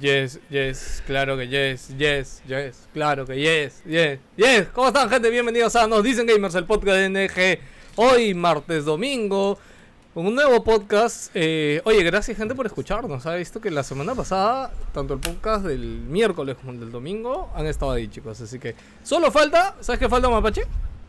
Yes, yes, claro que yes, yes, yes, claro que yes, yes, yes. ¿Cómo están, gente? Bienvenidos a Nos Dicen Gamers, el podcast de NG. Hoy, martes, domingo, un nuevo podcast. Eh, oye, gracias, gente, por escucharnos. Ha visto que la semana pasada, tanto el podcast del miércoles como el del domingo, han estado ahí, chicos. Así que solo falta, ¿sabes qué falta, Mapache?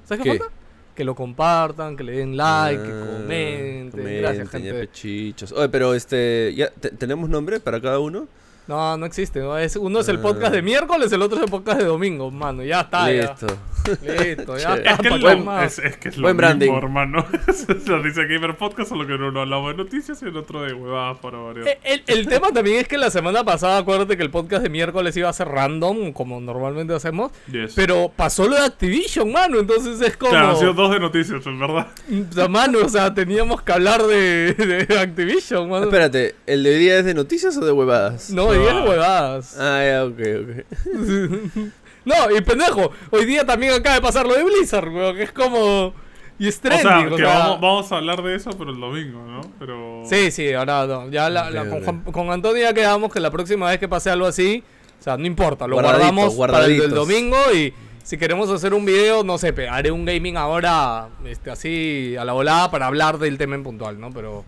¿Sabes qué, ¿Qué? falta? Que lo compartan, que le den like, que Ah, comenten. Gracias, ya gente. pechichos. Oye, pero este, ¿ya te- ¿tenemos nombre para cada uno? No, no existe. ¿no? Es, uno es el podcast de miércoles, el otro es el podcast de domingo, mano. Ya está. ya. Listo. Listo, ya está. Es que, es lo, es, es que es lo Buen mismo, branding. hermano. Lo dice Gamer Podcast, solo que en uno hablamos de noticias y en otro de huevadas para variar. Eh, El, el tema también es que la semana pasada, acuérdate que el podcast de miércoles iba a ser random, como normalmente hacemos. Yes. Pero pasó lo de Activision, mano. Entonces es como. Claro, han sido dos de noticias, en verdad. O sea, mano, o sea, teníamos que hablar de, de Activision, mano. Espérate, ¿el de hoy día es de noticias o de huevadas? No, hoy día es huevadas. Ah, ya, ok, ok. No, y pendejo, hoy día también acaba de pasar lo de Blizzard, weón, que es como. Y es O trending, sea, o que sea- vamos, vamos a hablar de eso, pero el domingo, ¿no? Pero... Sí, sí, ahora no. Ya la, la- con, con Antonio ya quedamos que la próxima vez que pase algo así, o sea, no importa, lo Guardadito, guardamos para el guardaditos. domingo y si queremos hacer un video, no sé, haré un gaming ahora, este, así a la volada para hablar del tema en puntual, ¿no? Pero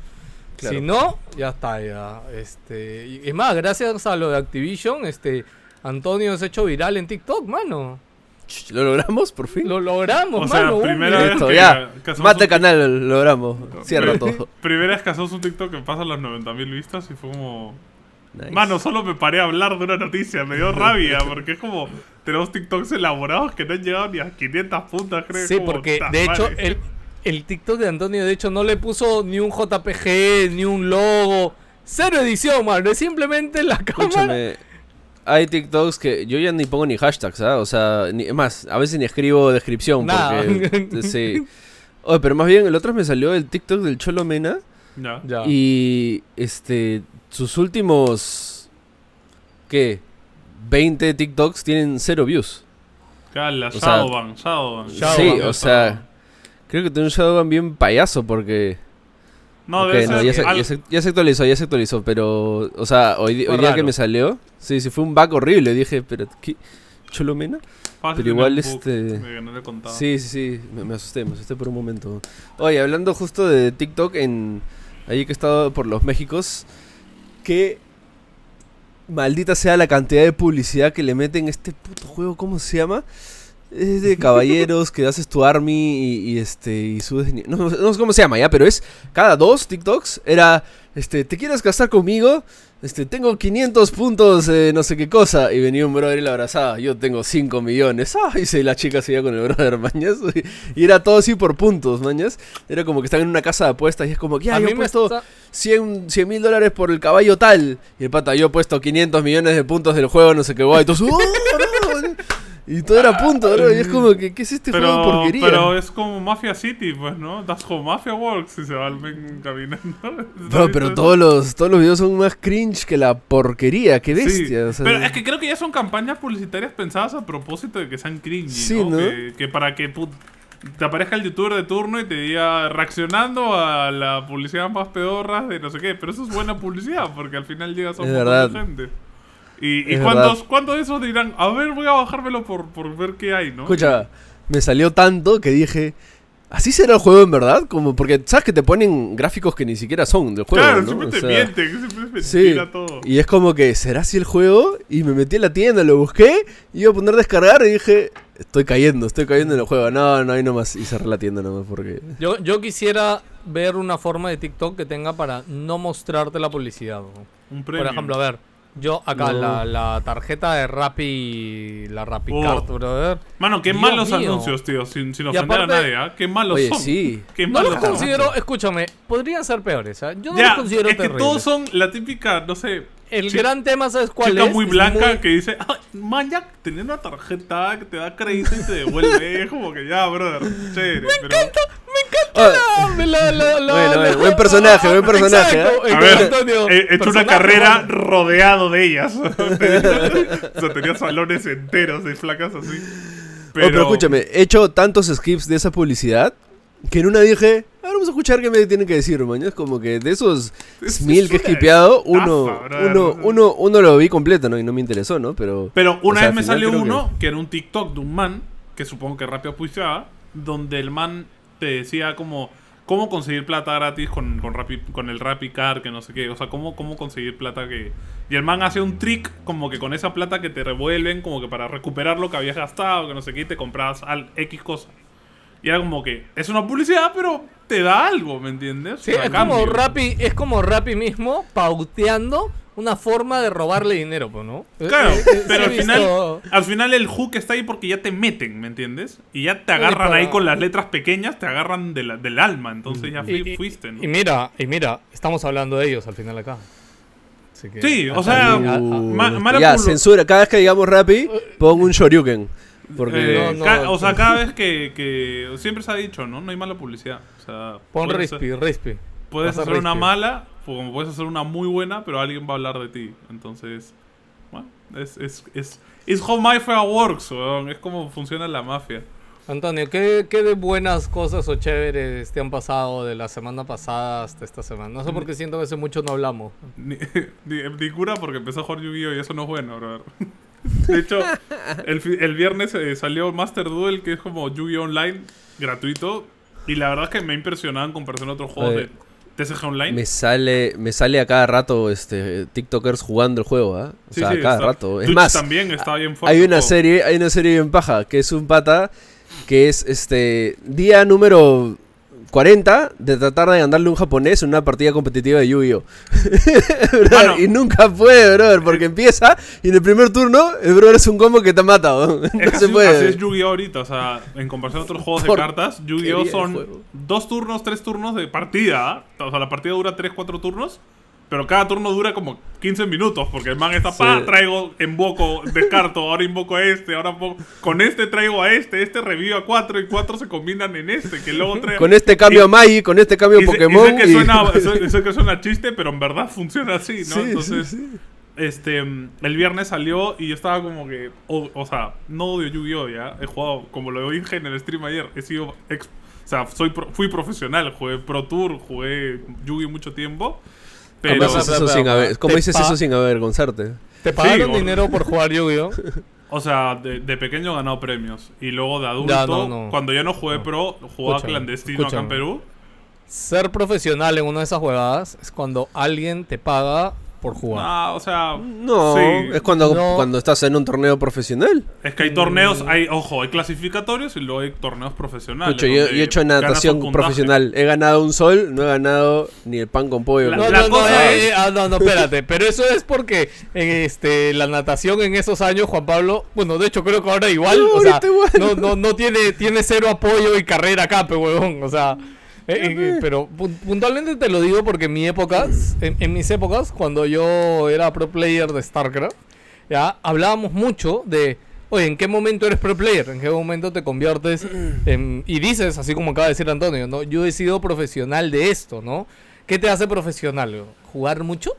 Claro. si no, ya está, ya. Este, y es más, gracias a lo de Activision, este, Antonio se ha hecho viral en TikTok, mano. ¿Lo logramos por fin? Lo logramos, O sea, mano. primera vez Listo, que- ya. un- canal, lo logramos. Cierra todo. Primera vez que hacemos un TikTok que pasa las 90.000 vistas y fue como... Nice. Mano, solo me paré a hablar de una noticia, me dio rabia, porque es como... Tenemos TikToks elaborados que no han llegado ni a 500 puntas, creo. Sí, como, porque "Ta de hecho madre". el, el TikTok de Antonio de hecho no le puso ni un JPG, ni un logo. Cero edición, mano. Es simplemente la cámara. Escúchame. Hay TikToks que yo ya ni pongo ni hashtags, ¿ah? O sea, ni, es más, a veces ni escribo descripción Nada. porque... sí. Oye, pero más bien el otro me salió el TikTok del Cholo Mena Ya. Ya. y este sus últimos ¿qué? 20 TikToks tienen cero views. Cala, O sea, Shadowban, Shadowban. Shadowban, sí, o sea, creo que tiene un Shadowban bien payaso porque No, Ok, debe no, ya, se, al- ya se- ya se actualizó, ya se actualizó, pero o sea, hoy, día que me salió, sí, sí fue un bug horrible, dije, pero ¿qué? ¿Cholo Mena? fácil pero igual, este, contado. Sí, sí, sí, me, me asusté, me asusté por un momento. Oye, hablando justo de TikTok, en ahí que he estado por los Méxicos, que maldita sea la cantidad de publicidad que le meten a este puto juego, ¿cómo se llama? Es de caballeros que haces tu army y, y, este y subes ni- no, no sé cómo se llama ya, pero es cada dos TikToks era este, ¿te quieres casar conmigo? Este, tengo 500 puntos, eh, no sé qué cosa. Y venía un brother y la abrazaba. Yo tengo 5 millones. Ah, y se- la chica se iba con el brother, mañas. Y, era todo así por puntos, mañas. Era como que están en una casa de apuestas y es como que, ya, a yo mí he puesto está- 100 mil dólares por el caballo tal. Y el pata, yo he puesto 500 millones de puntos del juego, no sé qué guay. Y todos, "Oh, no". Y todo era punto, bro. Y es como que, ¿qué es este juego de Pero, porquería? pero es como Mafia City, pues, ¿no? Das como Mafia Works y se va el men caminando. Bro, pero todos los, todos los videos son más cringe que la porquería. Qué Sí, bestia. o sea, pero es que creo que ya son campañas publicitarias pensadas a propósito de que sean cringy, Sí, ¿no? ¿no? Que, que para que te aparezca el youtuber de turno y te diga reaccionando a la publicidad más pedorra de no sé qué. Pero eso es buena publicidad porque al final llega a un montón de gente. Y, y ¿cuántos, verdad. ¿cuántos de esos dirán, a ver, voy a bajármelo por, por ver qué hay, ¿no? Escucha, me salió tanto que dije, ¿así será el juego en verdad? Como porque sabes que te ponen gráficos que ni siquiera son del juego, claro, ¿no? siempre O te sea, mienten, siempre es Sí, mentira todo. y es como que, ¿será así el juego? Y me metí a la tienda, lo busqué, iba a poner descargar y dije, estoy cayendo, estoy cayendo en el juego. No, no, ahí nomás, y cerré la tienda nomás porque... Yo, yo quisiera ver una forma de TikTok que tenga para no mostrarte la publicidad. ¿no? Un Por premio. ejemplo, a ver, yo acá No. la, la tarjeta de Rappi, la Rappi Oh. Card, brother. Mano, qué Dios malos mío. anuncios, tío, sin, sin ofender aparte- a nadie, ¿ah? Qué malos Oye, son. sí. Qué No malos los considero, escúchame, podrían ser peores, ¿ah? Yo no Ya, los considero es que todos son la típica, no sé, El gran tema, ¿sabes cuál chica es? muy Es blanca muy- que dice, ah, man, ya tenés una tarjeta que te da crédito y te devuelve. es como que ya, brother, chévere. pero... Ah, Ah, me la- la- la- Bueno, la- bueno, buen personaje, buen personaje, Exacto, ¿eh? A ver, Antonio, he hecho una carrera mano. rodeado de ellas. o sea, tenía salones enteros de flacas así. Oh, pero escúchame, he hecho tantos skips de esa publicidad que en una dije, ver, vamos a escuchar qué me tienen que decir, man. Es como que de esos Es- mil es que he skipeado, uno, uno, uno, uno lo vi completo, ¿no? Y no me interesó, ¿no? Pero. Pero una O sea, vez me salió uno que... era un TikTok de un man, que supongo que rápido puiteaba, donde el man te decía como cómo conseguir plata gratis con, con, Rappi- con el que no sé qué. O sea, cómo, cómo conseguir plata que... Y el man hace un trick como que con esa plata que te revuelven, como que para recuperar lo que habías gastado, que no sé qué, y te comprabas al X cosa. Y era como que es una publicidad, pero te da algo, ¿me entiendes? Sí, O sea, es como. Rappi, es como Rappi mismo pauteando una forma de robarle dinero, pues, ¿no? Claro, Eh, eh, pero sí al final, al final el hook está ahí porque ya te meten, ¿me entiendes? Y ya te agarran para- ahí con las letras pequeñas, te agarran de la- del alma, entonces ya fui- Y- y- fuiste, ¿no? Y mira, y mira, estamos hablando de ellos al final acá. Así que- Sí, o ah, sea, ah, ah, ma- Uh, mala ya, pulo- censura. Cada vez que digamos Rappi, pongo un Shoryuken. Porque. Eh, No, no, o sea, cada vez que, que siempre se ha dicho, ¿no? No hay mala publicidad. O sea, Pon Rispi, hacer- Rispi. Puedes hacer una mala, o como puedes hacer una muy buena, pero alguien va a hablar de ti. Entonces, bueno, es, es, es, it's how mafia works, weón. Es como funciona la mafia. Antonio, ¿qué, ¿qué de buenas cosas o chéveres te han pasado de la semana pasada hasta esta semana? No sé por qué siento que hace mucho no hablamos. Ni, ni, ni cura porque empezó a jugar Yu-Gi-Oh! y eso no es bueno, brother. De hecho, el, el viernes eh, salió Master Duel, que es como Yu-Gi-Oh! Online, gratuito. Y la verdad es que me ha impresionado en comparación a otros juegos de TCG Online. Me sale, me sale a cada rato este TikTokers jugando el juego, ¿ah? O Sí, sea, sí, a cada está- rato. Es Twitch más, también está bien fuerte hay una serie, hay una serie bien paja, que es un pata que es este día número 40 de tratar de ganarle un japonés en una partida competitiva de Yu-Gi-Oh! Bueno. y nunca puede, brother, porque empieza y en el primer turno el brother es un combo que te mata, weón. Es que No se así es Yu-Gi-Oh! ahorita, o sea, en comparación a otros juegos de cartas, Yu-Gi-Oh! son dos turnos, tres turnos de partida. ¿ah? O sea, la partida dura tres, cuatro turnos. Pero cada turno dura como 15 minutos, porque el man está, Sí. pa, traigo, invoco, descarto, ahora invoco a este, ahora invoco- con este traigo a este, este revive a cuatro y cuatro se combinan en este, que luego. Con este cambio y- a Magi, con este cambio a y sé- y Pokémon. sé que, suena, sé- sé que suena chiste, pero en verdad funciona así, ¿no? Sí, Entonces, sí, este, el viernes salió y yo estaba como que, o, o sea, no odio Yu-Gi-Oh! ya, he jugado, como lo dije en el stream ayer, he sido, ex- o sea, soy pro- fui profesional, jugué Pro Tour, jugué Yu-Gi mucho tiempo, ¿Cómo pero, dices Pero- eso sin, aver- cómo dices eso sin avergonzarte? ¿Te pagaron dinero por jugar Yu-Gi-Oh? o sea, de, de pequeño he ganado premios y luego de adulto, Ya, no, no. cuando ya no jugué Pro, jugaba Escúchame, clandestino acá en. Perú. Ser profesional en una de esas jugadas es cuando alguien te paga por jugar. Ah, o sea, No, sí. es cuando, No. cuando estás en un torneo profesional. Es que hay torneos, hay, ojo, hay clasificatorios y luego hay torneos profesionales. Escucho, yo, he hecho natación profesional. He ganado un sol, no he ganado ni el pan con pollo. La- No, ¿no? no, cosa eh, es- eh, ah, no, no, espérate. Pero eso es porque en este, la natación en esos años, Juan Pablo, bueno, de hecho creo que ahora igual, No, o sea, igual. no, no, no tiene, tiene cero apoyo y carrera acá, pe huevón, o sea, eh, eh, pero pu- puntualmente te lo digo porque en mi época, en, en mis épocas, cuando yo era pro player de StarCraft, ya hablábamos mucho de, oye, ¿en qué momento eres pro player? ¿En qué momento te conviertes en... Y dices, así como acaba de decir Antonio, ¿no? Yo he sido profesional de esto, ¿no? ¿Qué te hace profesional? ¿Jugar mucho?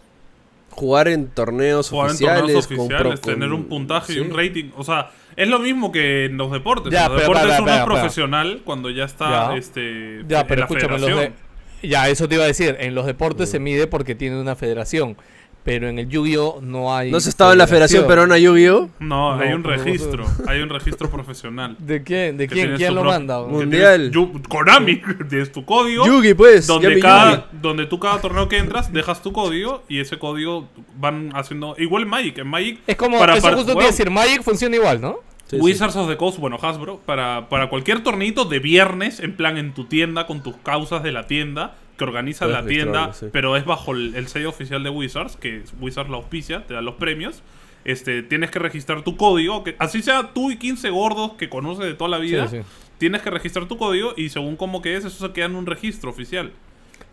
Jugar en torneos Jugar en oficiales. torneos con oficiales, tener un puntaje y un rating. O sea, es lo mismo que en los deportes. Ya, en los pero, deportes uno espera, es espera. profesional cuando ya está Ya. este, Ya, en pero la escúchame, los de... federación. Ya, eso te iba a decir. En los deportes se mide porque tiene una federación. Pero en el Yu-Gi-Oh no hay... ¿No has estado en la Federación Peruana Yu-Gi-Oh? No, No, hay un registro. hay un registro profesional. ¿De quién? ¿De quién? ¿Quién lo manda? Mundial. tienes Konami, tienes tu código. Yugi, pues. donde cada, donde tú cada torneo que entras dejas tu código y ese código van haciendo igual Magic en Magic Es como... para- eso para- justo bueno, decir. Magic funciona igual, ¿no? Sí, sí. Wizards of the Coast, bueno, Hasbro, para, para cualquier torneito de viernes, en plan en tu tienda, con tus causas de la tienda, que organiza Puedes la tienda, sí. pero es bajo el, el sello oficial de Wizards, que Wizards la auspicia, te da los premios. Este, tienes que registrar tu código, que así sea tú y 15 gordos que conoces de toda la vida, Sí, sí. tienes que registrar tu código y según cómo que es, eso se queda en un registro oficial.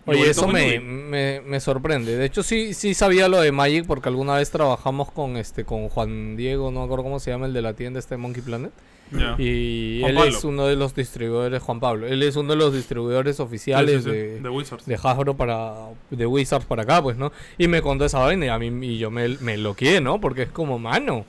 Oye, eso me, me, me sorprende. De hecho, sí, sí sabía lo de Magic porque alguna vez trabajamos con este con Juan Diego, no me acuerdo cómo se llama el de la tienda este Monkey Planet. Y Juan él Pablo. es uno de los distribuidores, Juan Pablo. Él es uno de los distribuidores oficiales sí, sí, de, de Wizards. de Hasbro para de Wizards para acá, pues, ¿no? Y me contó esa vaina y a mí y yo me, me loqueé, ¿no? Porque es como, mano,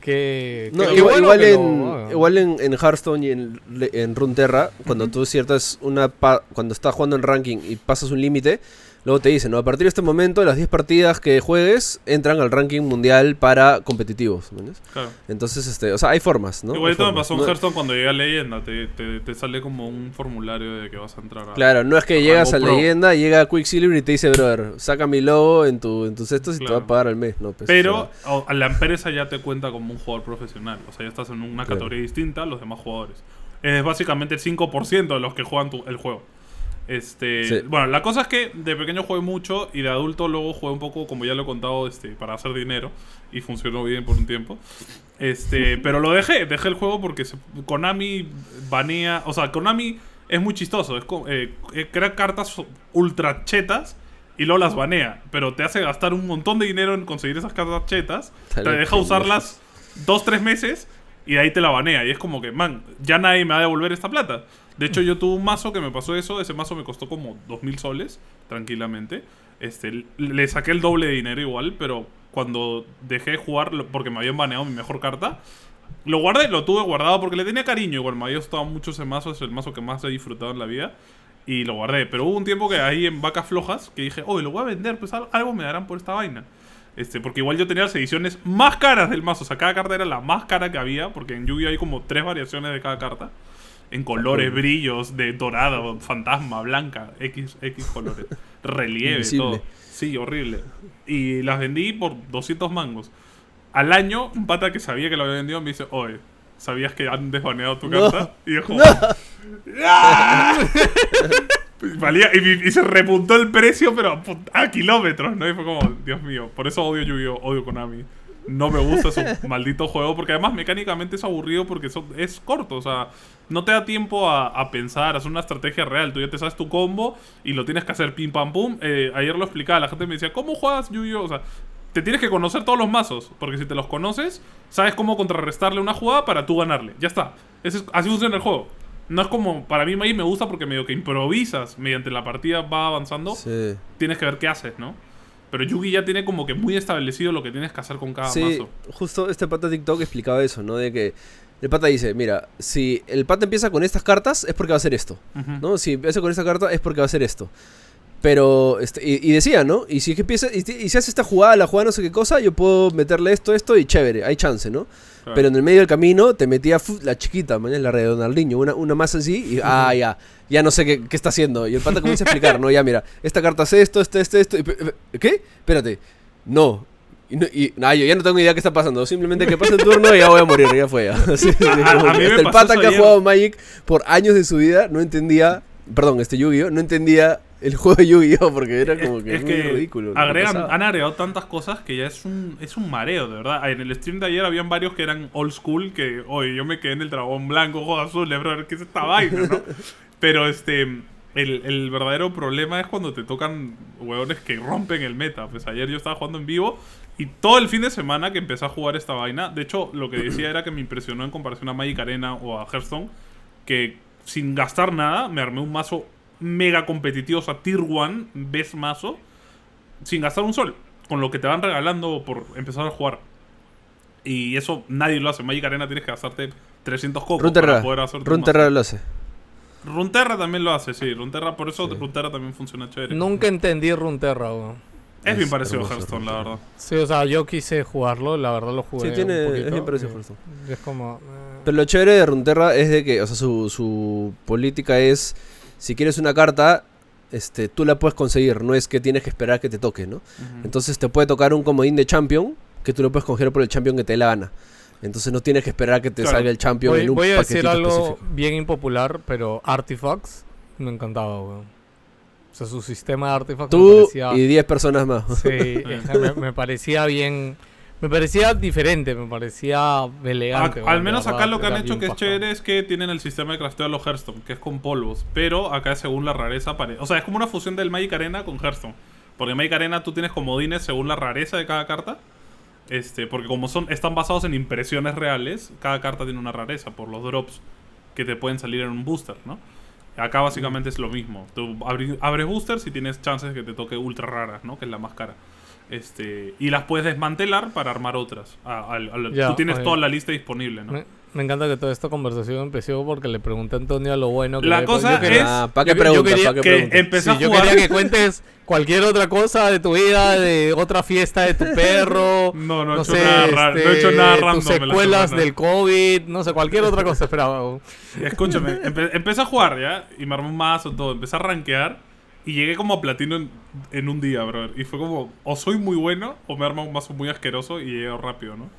Que, No, que- igual, bueno igual que en, lo hagan. igual en, en Hearthstone y en, en Runeterra, cuando tú ciertas una pa- cuando estás jugando en ranking y pasas un límite, luego te dicen, ¿no? A partir de este momento, las 10 partidas que juegues entran al ranking mundial para competitivos. ¿me entiendes? Claro. Entonces, este, o sea, hay formas, ¿no? Igualito me pasó en. No- Hearthstone cuando llegué a leyenda. Te, te, te sale como un formulario de que vas a entrar a. Claro, no es que a llegas a Pro. leyenda, llega Quicksilver y te dice, brother, saca mi logo en, tu, en tus estos y te va a pagar al mes, ¿no? Pues, Pero sea, o- a la empresa ya te cuenta como un jugador profesional. O sea, ya estás en una Claro. categoría distinta a los demás jugadores. Es básicamente el 5% de los que juegan tu- el juego. Este, Sí. Bueno, la cosa es que de pequeño jugué mucho y de adulto luego jugué un poco, como ya lo he contado, este, para hacer dinero. Y funcionó bien por un tiempo. Este, pero lo dejé, dejé el juego porque se- Konami banea. O sea, Konami es muy chistoso. Es eh, crea cartas ultra chetas y luego las banea. Pero te hace gastar un montón de dinero en conseguir esas cartas chetas. Te deja usarlas dos, tres meses y de ahí te la banea. Y es como que, man, ya nadie me va a devolver esta plata. De hecho, yo tuve un mazo que me pasó eso. Ese mazo me costó como 2.000 soles, tranquilamente. Este, le saqué el doble de dinero igual, pero cuando dejé de jugar, porque me habían baneado mi mejor carta, lo guardé, lo tuve guardado porque le tenía cariño. Igual me había gustado mucho ese mazo, es el mazo que más he disfrutado en la vida. Y lo guardé. Pero hubo un tiempo que ahí en vacas flojas que dije, oye, lo voy a vender, pues al- algo me darán por esta vaina. Este, porque igual yo tenía las ediciones más caras del mazo. O sea, cada carta era la más cara que había. Porque en Yu-Gi-Oh! hay como tres variaciones de cada carta. En colores, brillos, de dorado, fantasma, blanca, X, X colores. Relieve, Invisible. todo. Sí, horrible. Y las vendí por 200 mangos. Al año, un pata que sabía que lo había vendido me dice, oye, ¿sabías que han desbaneado tu No. carta? Y dijo, Valía, y, y se repuntó el precio, pero a kilómetros, ¿no? Y fue como, Dios mío, por eso odio Yu-Gi-Oh! Odio Konami. No me gusta su maldito juego, porque además mecánicamente es aburrido porque es corto, o sea, no te da tiempo a, a pensar, a hacer una estrategia real. Tú ya te sabes tu combo y lo tienes que hacer pim pam pum. Eh, ayer lo explicaba, la gente me decía, ¿cómo juegas Yu-Gi-Oh? O sea, te tienes que conocer todos los mazos, porque si te los conoces, sabes cómo contrarrestarle una jugada para tú ganarle. Ya está. Ese es- así funciona el juego. No es como, para mí me gusta porque medio que improvisas mediante la partida va avanzando, sí. tienes que ver qué haces, ¿no? Pero Yugi ya tiene como que muy establecido lo que tienes que hacer con cada Sí, mazo. justo este pata de TikTok explicaba eso, ¿no? De que el pata dice, mira, si el pata empieza con estas cartas es porque va a hacer esto. ¿no? Si empieza con esta carta es porque va a hacer esto. Pero, este, y, y decía, ¿no? Y si es que empieza, y, si- y si hace esta jugada, la jugada no sé qué cosa, yo puedo meterle esto, esto y chévere, hay chance, ¿no? Claro. Pero en el medio del camino te metía la chiquita, man, la de Ronaldinho, una, una más así, y ah, ya, ya no sé qué, qué está haciendo. Y el pata comienza a explicar, ¿no? Ya, mira, esta carta hace esto, esto, esto, esto. y ¿Qué? Espérate. No. Y, no, y nah, yo ya no tengo idea qué está pasando. Simplemente que pase el turno y ya voy a morir, ya fue. Ya. Así, así, A- como a que mí me hasta el pasó pata que ha jugado Magic por años de su vida no entendía. Perdón, este Yu-Gi-Oh! No entendía el juego de Yu-Gi-Oh! porque era como que es muy que ridículo. agregan, han agregado tantas cosas que ya es un, es un mareo, de verdad. En el stream de ayer habían varios que eran old school, que, oye, yo me quedé en el dragón blanco, ojo azul, bro, ¿qué es esta vaina, no? Pero este, el, el verdadero problema es cuando te tocan huevones que rompen el meta. Pues ayer yo estaba jugando en vivo y todo el fin de semana que empecé a jugar esta vaina, de hecho, lo que decía era que me impresionó en comparación a Magic Arena o a Hearthstone, que sin gastar nada me armé un mazo mega competitivo, o sea, Tier 1, best mazo, sin gastar un sol, con lo que te van regalando por empezar a jugar. Y eso nadie lo hace. En Magic Arena tienes que gastarte 300 cocos para Runeterra. poder hacer tu Runeterra lo hace. mazo. Runeterra también lo hace, sí. Runeterra, por eso Sí. Runeterra también funciona chévere. Nunca entendí Runeterra, weón. es bien parecido a Hearthstone, la verdad. Sí, o sea, yo quise jugarlo, la verdad lo jugué Sí, tiene, un es bien parecido a Hearthstone. Es como... eh, Pero lo chévere de Runeterra es de que, o sea, su, su política es, si quieres una carta, este, tú la puedes conseguir, no es que tienes que esperar que te toque, ¿no? Entonces te puede tocar un comodín de champion, que tú lo puedes coger por el champion que te dé la gana. Entonces no tienes que esperar a que te Claro. salga el champion voy, en un voy a decir algo específico. bien impopular, pero Artifacts me encantaba, weón. O sea, su sistema de Artifacts me Tú parecía... y 10 personas más. Sí, me, me parecía bien... Me parecía diferente, me parecía elegante. A- weón, al menos acá verdad, lo que han hecho que es chévere es que tienen el sistema de crafteo de los Hearthstone, que es con polvos. Pero acá según la rareza. O sea, es como una fusión del Magic Arena con Hearthstone. Porque en Magic Arena tú tienes comodines según la rareza de cada carta. Este, porque como son, están basados en impresiones reales, cada carta tiene una rareza por los drops que te pueden salir en un booster, ¿no? Acá básicamente es lo mismo. Tú abres boosters y tienes chances de que te toque ultra raras, ¿no? Que es la más cara. Este, y las puedes desmantelar para armar otras. A- Ya, tú tienes oye. toda la lista disponible, ¿no? Me, me encanta que toda esta conversación empezó porque le pregunté a Antonio lo bueno que La cosa yo quería- es- Ah, ¿para qué yo- yo preguntas? quería ¿Pa' qué que preguntas? empecé Sí, a yo jugar. quería que cuentes cualquier otra cosa de tu vida, de otra fiesta de tu perro. No, no he no hecho sé, nada raro, no he este, hecho nada tus random la secuelas del COVID, no sé, cualquier otra cosa esperaba. Escúchame, empe- empecé a jugar ya y me armé un mazo, todo. Empecé a rankear y llegué como a platino en, en un día, brother. Y fue como, o soy muy bueno o me arma un mazo muy asqueroso y llegué rápido, ¿no?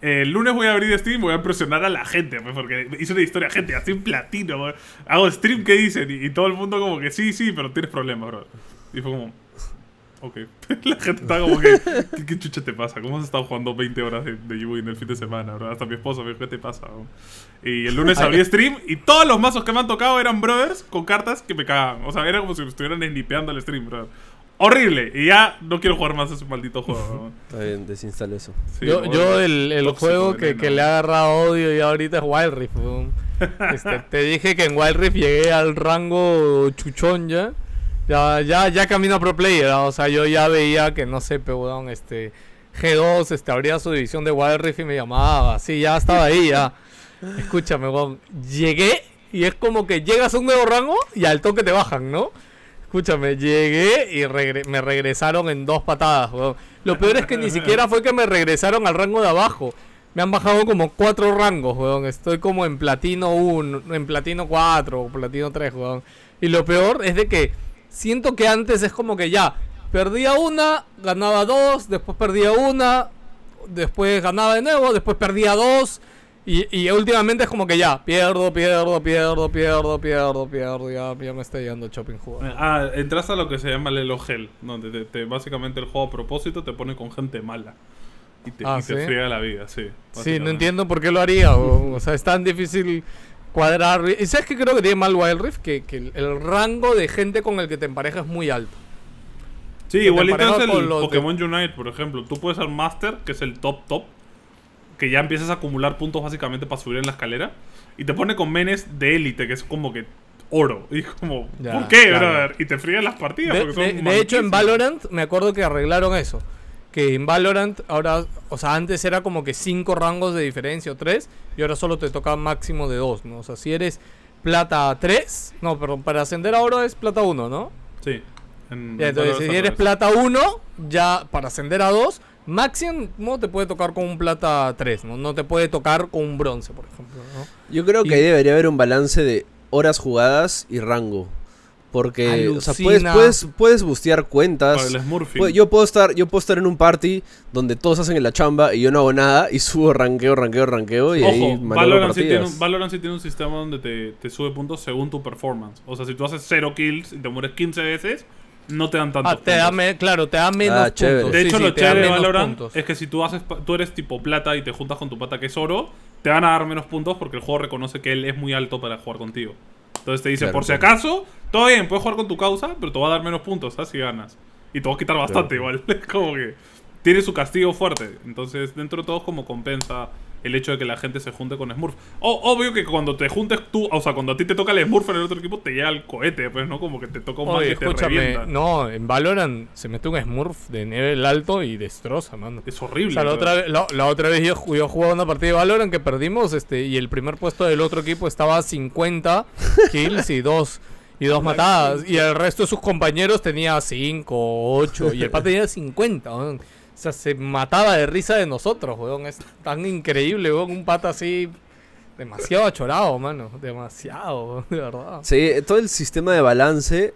El lunes voy a abrir Steam y voy a impresionar a la gente, pues, porque hice una historia, gente, estoy en platino, bro. Hago stream, ¿qué dicen? Y, todo el mundo como que sí, sí, pero tienes problemas, bro. Y fue como, ok. la gente estaba como que, ¿qué, qué chucha te pasa? ¿Cómo has estado jugando 20 horas de, de Yui en el fin de semana, bro? Hasta mi esposo me dijo, ¿qué te pasa, bro? Y el lunes abrí stream y todos los mazos que me han tocado eran brothers con cartas que me cagaban. O sea, era como si me estuvieran snipeando el stream, brother. Horrible. Y ya no quiero jugar más ese maldito juego. bro. Está bien, desinstalo eso. Sí, yo, bro. yo el, el juego que, que le ha agarrado odio y ahorita es Wild Rift. Este, te dije que en Wild Rift llegué al rango chuchón ya. Ya, ya, ya camino a pro player. O sea, yo ya veía que no sé, pe, weón, este G2 este, abría su división de Wild Rift y me llamaba. Sí, ya estaba ahí, ya. Escúchame, weón. Llegué y es como que llegas a un nuevo rango y al toque te bajan, ¿no? Escúchame, llegué y regre- me regresaron en dos patadas, weón. Lo peor es que ni siquiera fue que me regresaron al rango de abajo. Me han bajado como cuatro rangos, weón. Estoy como en platino 1, en platino 4 o platino 3, weón. Y lo peor es de que siento que antes es como que ya, perdía una, ganaba dos, después perdía una, después ganaba de nuevo, después perdía dos. Y, y últimamente es como que ya, pierdo, pierdo, pierdo, pierdo, pierdo, pierdo, ya, ya me está llegando el shopping jugar. Ah, entras a lo que se llama el Elo Hell, donde te, te- básicamente el juego a propósito te pone con gente mala. Y te, Ah, y te ¿sí? friega la vida, sí. Sí, no entiendo por qué lo haría. O, o sea, es tan difícil cuadrar. Y sabes que creo que tiene mal Wild Rift que, que el, el rango de gente con el que te emparejas es muy alto. Sí, te igualito es el los de- Pokémon Unite, por ejemplo. Tú puedes ser Master, que es el top top, que ya empiezas a acumular puntos básicamente para subir en la escalera. Y te pone con menes de élite, que es como que oro. Y como, Ya, ¿por qué, claro. brother? Y te frían las partidas. De, porque son de- de hecho, en. Valorant me acuerdo que arreglaron eso. Que en Valorant ahora, o sea, antes era como que cinco rangos de diferencia o tres, y ahora solo te toca máximo de dos, ¿no? O sea, si eres plata 3, no, perdón, para ascender a oro es plata 1, ¿no? Sí. En Ya, entonces, si eres es plata 1, ya para ascender a 2, máximo te puede tocar con un plata 3, ¿no? No te puede tocar con un bronce, por ejemplo, ¿no? Yo creo que Y- ahí debería haber un balance de horas jugadas y rango. Porque, o sea, puedes, puedes, puedes bustear cuentas. Para el Smurfing. Yo puedo estar yo puedo estar en un party donde todos hacen en la chamba y yo no hago nada y subo ranqueo, ranqueo, ranqueo y ahí Ojo, mantengo Valorant sí, tiene un, Valorant sí tiene un sistema donde te, te sube puntos según tu performance. O sea, si tú haces 0 kills y te mueres 15 veces, no te dan tantos Ah, te da, puntos. me- claro, te da menos Ah, puntos. De hecho, sí, lo da chévere de Valorant puntos. es que si tú, haces, pa- tú eres tipo plata y te juntas con tu pata que es oro, te van a dar menos puntos porque el juego reconoce que él es muy alto para jugar contigo. Entonces te dice, Claro, por si claro. acaso, todo bien, puedes jugar con tu causa, pero te va a dar menos puntos, ¿sabes? Si ganas. Y te va a quitar bastante Claro. igual. Como que tiene su castigo fuerte. Entonces, dentro de todo, como compensa el hecho de que la gente se junte con Smurf. O- obvio que cuando te juntes tú, o sea, cuando a ti te toca el Smurf en el otro equipo, te llega el cohete, pues, ¿no? Como que te toca un Oye, que te escúchame, revienta. no, en Valorant se mete un Smurf de nivel alto y destroza, mano. Es O horrible. sea, la otra, vez, la, la otra vez yo, yo jugaba una partida de Valorant que perdimos este y el primer puesto del otro equipo estaba a 50 kills y dos y dos matadas y el resto de sus compañeros tenía 5 o 8 y el pata tenía 50, weón. O sea, se mataba de risa de nosotros, weón. Es tan increíble, weón, un pata así demasiado achorado, mano, demasiado, weón, de verdad. Sí, todo el sistema de balance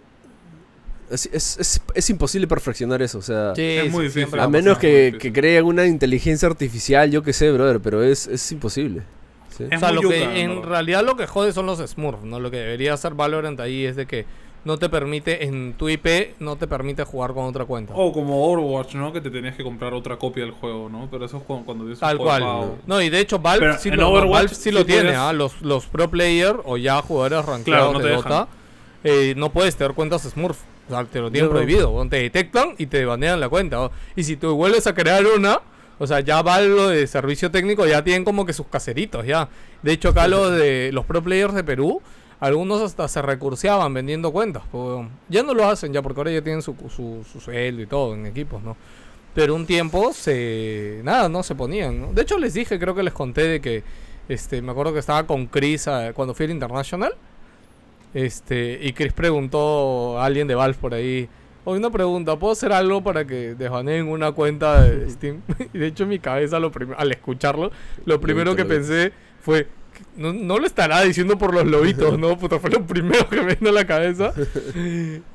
es, es, es- es imposible perfeccionar eso, o sea, Sí, Es muy difícil. a menos que, que creen una inteligencia artificial, yo qué sé, brother, pero es, es imposible. Sí. Es O sea, lo que, en realidad lo que jode son los Smurfs, ¿no? Lo que debería hacer Valorant ahí es de que no te permite, en tu IP, no te permite jugar con otra cuenta. O como Overwatch, ¿no? Que te tenías que comprar otra copia del juego, ¿no? Pero eso es cuando, cuando un Tal cual. pago. No, y de hecho Valve Pero sí lo, Overwatch Valve sí lo tiene, ¿ah? Los, los pro player o ya jugadores rankeados no de dejan. Dota, eh, no puedes tener cuentas Smurf. O sea, te lo tienen No. prohibido. Te detectan y te banean la cuenta. ¿no? Y si tú vuelves a crear una, o sea, ya Valve lo de servicio técnico ya tienen como que sus caseritos, ya. De hecho, acá los de los pro players de Perú, algunos hasta se recurseaban vendiendo cuentas. pues, ya no lo hacen ya porque ahora ya tienen su, su, su sueldo y todo en equipos, ¿no? pero un tiempo se. Nada, no se ponían, ¿no? De hecho, les dije, creo que les conté de que. Este, me acuerdo que estaba con Chris ah, cuando fui al International. Este, y Chris preguntó a alguien de Valve por ahí. Oye, una pregunta, ¿puedo hacer algo para que desbaneen una cuenta de Steam? y de hecho en mi cabeza, lo al escucharlo, lo primero que pensé fue, no, no lo estará diciendo por los lobitos, ¿no? Puta, fue lo primero que me vino a la cabeza.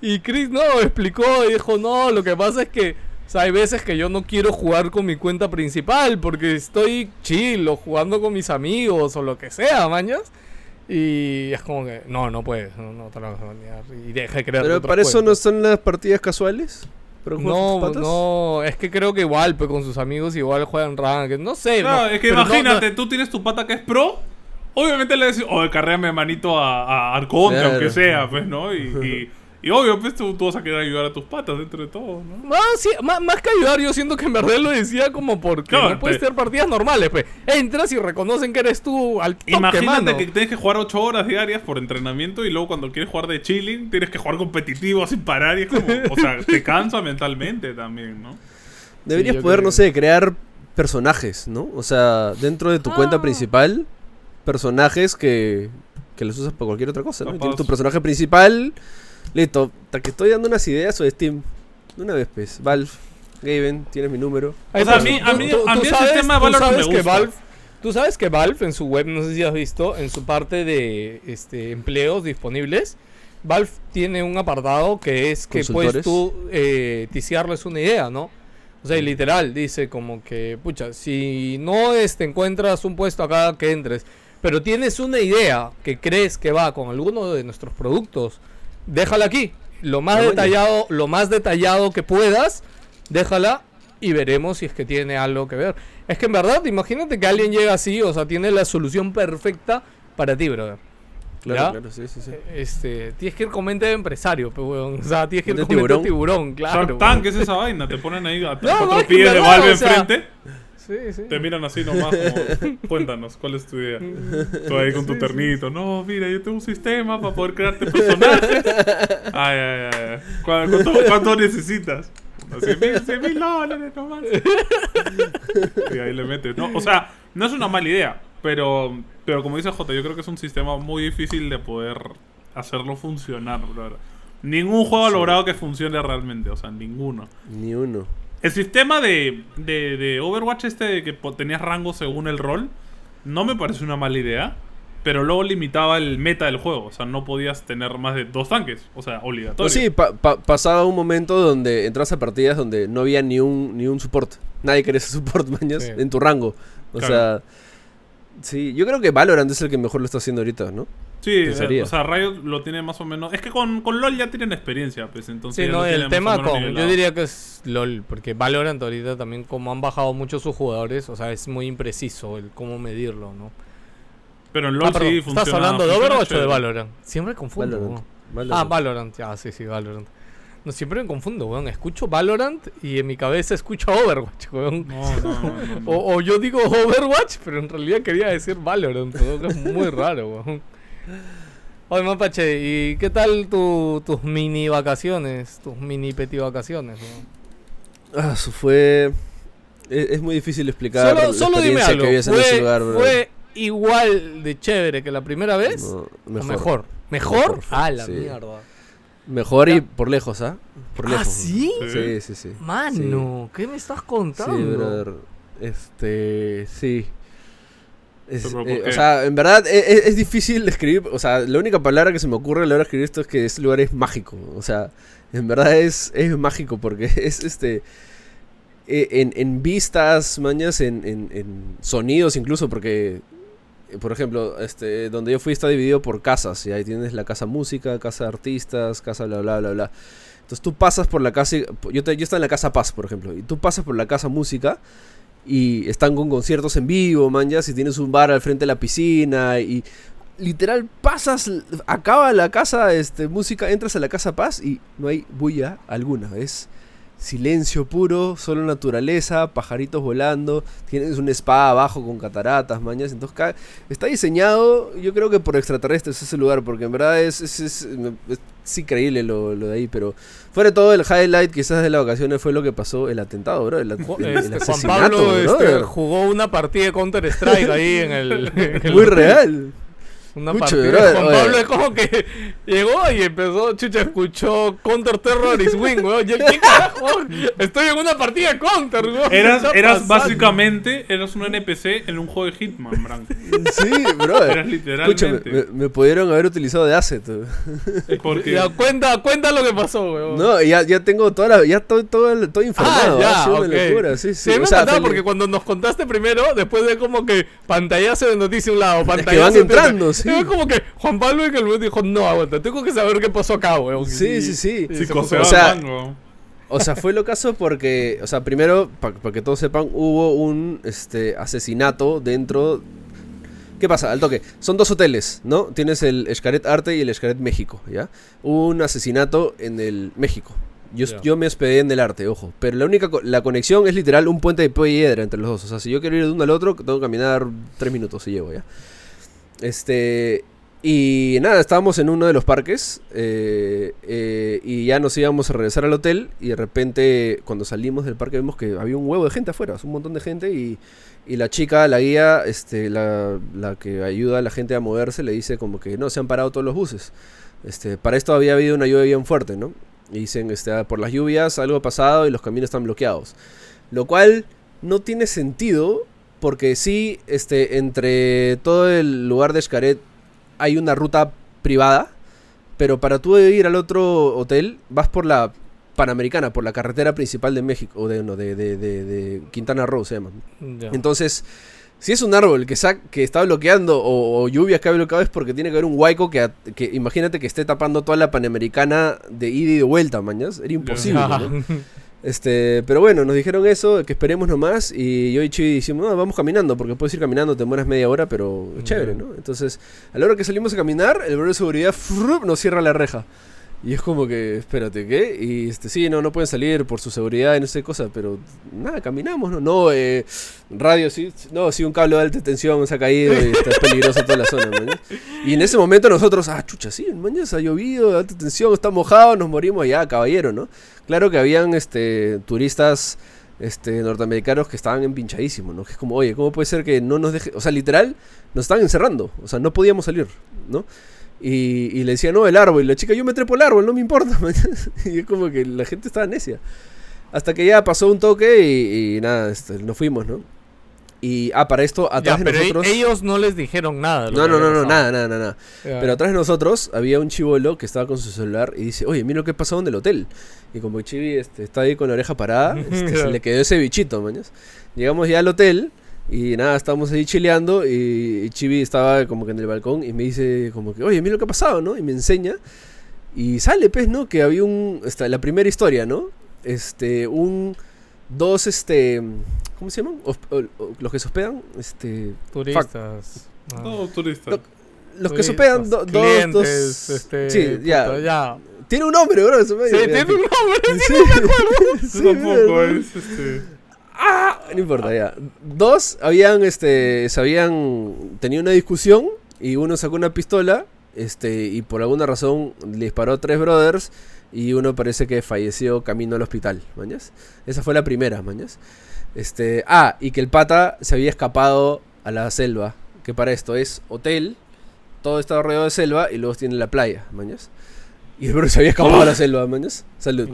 Y Chris, no, explicó y dijo, no, lo que pasa es que, o sea, hay veces que yo no quiero jugar con mi cuenta principal porque estoy chill o jugando con mis amigos o lo que sea, mañas. Y es como que, no, no puedes, no, no te la vas a banear. Y deja de crear Pero para eso no cuentas. son las partidas casuales. ¿Para jugar con No, no, es que creo que igual, pues con sus amigos igual juegan rank, no sé. Claro, no, es que pero no- imagínate, no- tú tienes tu pata que es pro. Obviamente le decís, oye, carréame manito a, a Arconte, Claro. aunque sea, pues, ¿no? Y, y, y obvio, pues tú, tú vas a querer ayudar a tus patas dentro de todo, ¿no? No, sí, más, más que ayudar, yo siento que en verdad lo decía como porque Claro, no puedes te- tener partidas normales, pues. Entras y reconocen que eres tú al toque, Imagínate mano. que tienes que jugar 8 horas diarias por entrenamiento y luego cuando quieres jugar de chilling tienes que jugar competitivo sin parar y es como, o sea, te cansa mentalmente también, ¿no? Deberías poder, creo no sé, crear personajes, ¿no? O sea, dentro de tu cuenta Ah. principal, personajes que, que los usas para cualquier otra cosa, ¿no? Tienes tu personaje principal, listo. Hasta que estoy dando unas ideas o de Steam. De una vez, pues. Valve, Gaben, tienes mi número. O sea, a mí- tú- a mí- tú- a tú mí el sabes- de tú Valorant sabes me que gusta. Valve- Tú sabes que Valve en su web, no sé si has visto, en su parte de este, empleos disponibles, Valve tiene un apartado que es que puedes tú eh, ticiarles una idea, ¿no? O sea, y literal, dice como que, pucha, si no este, encuentras un puesto acá que entres, pero tienes una idea que crees que va con alguno de nuestros productos, déjala aquí. Lo más bueno. detallado, lo más detallado que puedas, déjala y veremos si es que tiene algo que ver. Es que en verdad, imagínate que alguien llega así, o sea, tiene la solución perfecta para ti, brother. Claro, ¿Ya? claro, sí, sí, sí. Este, tienes que ir con mente de empresario, pues, weón. O sea, tienes que ir con mente de tiburón. tiburón, claro. Shark Tank, weón. ¿qué es esa vaina? Te ponen ahí a no, cuatro pies de Valve o sea- enfrente, Sí, sí. te miran así nomás como, cuéntanos, ¿cuál es tu idea? Tú ahí con tu ternito, no, mira, yo tengo un sistema para poder crearte personajes. Ay, ay, ay. ¿Cu- ¿Cuánto, cuánto necesitas? 100 mil, 100 mil dólares nomás. Y ahí le metes. No, o sea, no es una mala idea, pero, pero como dice J, yo creo que es un sistema muy difícil de poder hacerlo funcionar. Ningún juego ha logrado que funcione realmente, o sea, ninguno. Ni uno. El sistema de, de, de Overwatch este de que tenías rango según el rol, no me parece una mala idea, pero luego limitaba el meta del juego, o sea, no podías tener más de dos tanques, o sea, obligatorio. Pues sí, pa- pa- pasaba un momento donde entras a partidas donde no había ni un, ni un support. Nadie quería ese support, mañas, Sí. en tu rango. O Claro. sea, sí, yo creo que Valorant es el que mejor lo está haciendo ahorita, ¿no? Sí, pensaría. o sea, Riot lo tiene más o menos. Es que con, con LOL ya tienen experiencia, pues entonces. Sí, no, el tema con. Yo diría que es LOL, porque Valorant ahorita también, como han bajado mucho sus jugadores, o sea, es muy impreciso el cómo medirlo, ¿no? Pero en LOL Ah, perdón, sí ¿Estás funciona. hablando de Overwatch o de. Valorant? Siempre confundo. Valorant. Ah, Valorant, ya, sí, sí, Valorant. No, siempre me confundo, weón. Escucho Valorant y en mi cabeza escucho Overwatch, weón. No, no, no, no, no. O, o yo digo Overwatch, pero en realidad quería decir Valorant, weón, que es muy raro, weón. Oye, Mapache, ¿y qué tal tu- tus mini vacaciones? Tus mini peti vacaciones? Ah, eso fue... Es, es muy difícil explicar Solo, la solo dime algo. que vivías en ese ¿Fue, lugar, bro. fue igual de chévere que la primera vez? No, ¿O mejor. mejor? ¿Mejor? Mejor, Ah, la sí. mierda. Mejor y por lejos, ¿ah? Por ¿Ah, lejos. sí? Sí, sí, sí. Mano, ¿qué me estás contando? Sí, brother. Este, sí. Es- Pero, ¿por eh, o sea, en verdad e- e- es, difícil describir. O sea, la única palabra que se me ocurre a la hora de escribir esto es que este lugar es mágico. O sea, en verdad es, es mágico porque es este. e- En, en vistas, mañas, en, en- en sonidos incluso, porque, por ejemplo, este, donde yo fui está dividido por casas, y ahí tienes la casa música, casa artistas, casa bla bla bla bla. Entonces tú pasas por la casa, yo, te- yo estaba en la casa Paz, por ejemplo, y tú pasas por la casa música y están con conciertos en vivo, man, ya, si tienes un bar al frente de la piscina y literal pasas, acaba la casa este, música, entras a la casa Paz y no hay bulla alguna, es silencio puro, solo naturaleza, pajaritos volando, tienes un spa abajo con cataratas, mañas, entonces está diseñado, yo creo que por extraterrestres ese lugar, porque en verdad es, es, es- increíble lo, lo de ahí, pero fuera de todo el highlight quizás de las vacaciones fue lo que pasó, el atentado, bro, el, at- el- el este, Juan asesinato, Pablo este, jugó una partida de Counter Strike ahí en el. en el- muy real. Una Escucha, partida. brother, Juan oye. Pablo es como que llegó y empezó, chucha, escuchó Counter Terrorist Wing, weón. Yo, ¿Qué carajo? Estoy en una partida de Counter, weón. ¿qué Eras, eras básicamente eras un NPC en un juego de Hitman, Branco. Sí, brother. Eras literalmente. Escúchame, me, me pudieron haber utilizado de asset. weón. Porque Ya, cuenta, cuenta lo que pasó, weón. No, ya, ya tengo toda la, ya estoy todo, todo Ah, informado. ya, ha sido ok. una locura, sí, sí. me O sea, porque cuando nos contaste primero, después de como que pantallazo de noticia a un lado, pantallazo van de- entrando, sí. Fue como que Juan Pablo en el momento dijo, no, aguanta, tengo que saber qué pasó acá, weón. Sí, Y- sí, sí. y se o sea, mango. O sea, fue lo caso porque, o sea, primero, para que todos sepan, hubo un este, asesinato dentro... ¿Qué pasa? Al toque. Son dos hoteles, ¿no? Tienes el Xcaret Arte y el Xcaret México, ¿ya? Hubo un asesinato en el México. Yo, yo me hospedé en el arte, ojo. Pero la única co- la conexión es literal un puente de piedra entre los dos. O sea, si yo quiero ir de uno al otro, tengo que caminar tres minutos y llego, ¿ya? Este. Y nada, estábamos en uno de los parques eh, eh, y ya nos íbamos a regresar al hotel y de repente cuando salimos del parque vimos que había un huevo de gente afuera, un montón de gente y, y la chica, la guía, este, la, la que ayuda a la gente a moverse, le dice como que no, se han parado todos los buses. Este, para esto había habido una lluvia bien fuerte, ¿no? Y dicen, este, "Ah, por las lluvias algo ha pasado y los caminos están bloqueados. Lo cual no tiene sentido porque sí, este, entre todo el lugar de Xcaret hay una ruta privada, pero para tú ir al otro hotel vas por la Panamericana, por la carretera principal de México, o de, no, de, de, de- de Quintana Roo se llama. Entonces, si es un árbol que, sa- que está bloqueando o, o lluvia que ha bloqueado es porque tiene que haber un huaico que, que imagínate que esté tapando toda la Panamericana de ida y de vuelta, mañas. Era imposible. ¿no? Este, pero bueno, nos dijeron eso, que esperemos nomás. Y yo y Chivi decimos, no, vamos caminando, porque puedes ir caminando, te demoras media hora, pero es chévere. ¿no? Entonces, a la hora que salimos a caminar, el bro de seguridad nos cierra la reja. Y es como que, espérate, ¿qué? Y este, sí, no, no pueden salir por su seguridad y no sé cosa, pero nada, caminamos, ¿no? No, eh, radio, sí, no, sí, un cable de alta tensión se ha caído y está peligroso toda la zona, mañas. Y en ese momento nosotros, ah, chucha, sí, mañana ha llovido, alta tensión, está mojado, nos morimos ya, caballero, ¿no? Claro que habían este, turistas este, norteamericanos que estaban empinchadísimos, ¿no? Que es como, oye, ¿cómo puede ser que no nos deje...? O sea, literal, nos estaban encerrando, o sea, no podíamos salir, ¿no? Y, y le decía, no, el árbol, y la chica, yo me trepo el árbol, no me importa, y es como que la gente estaba necia. Hasta que ya pasó un toque y, y nada, este, nos fuimos, ¿no? Y, ah, para esto, Ya, atrás de pero e- nosotros... ellos no les dijeron nada. No, no, no, no, pasado. nada, nada, nada. Ya. Pero atrás de nosotros había un chivolo que estaba con su celular y dice, oye, mira lo que pasó en el hotel. Y como el chivi este, está ahí con la oreja parada, este, se le quedó ese bichito, mañas. Llegamos ya al hotel y nada, estábamos ahí chileando y, Chibi estaba como que en el balcón y me dice como que, oye, mira lo que ha pasado, ¿no? Y me enseña. Y sale, pues, ¿no? Que había un... Esta, la primera historia, ¿no? Este, un... Dos, este... ¿Cómo se llaman? Hosp- o- o- los que se hospedan. Este... Turistas. Ah. No, turista. Lo- Los que Turistas, se hospedan, do- dos, clientes, dos... este, sí, ya. Tiene un nombre, bro. eso me- Sí, tiene un nombre. Sí, sí, tampoco, es este. No importa, ya. Dos habían, este, se habían tenido una discusión y uno sacó una pistola, este, y por alguna razón le disparó a tres brothers y uno parece que falleció camino al hospital, mañas. Esa fue la primera, mañas. Este, ah, y que el pata se había escapado a la selva, que para esto es hotel, todo está rodeado de selva y luego tiene la playa, mañas. Y el bro se había escapado a la selva, mañas. Salud.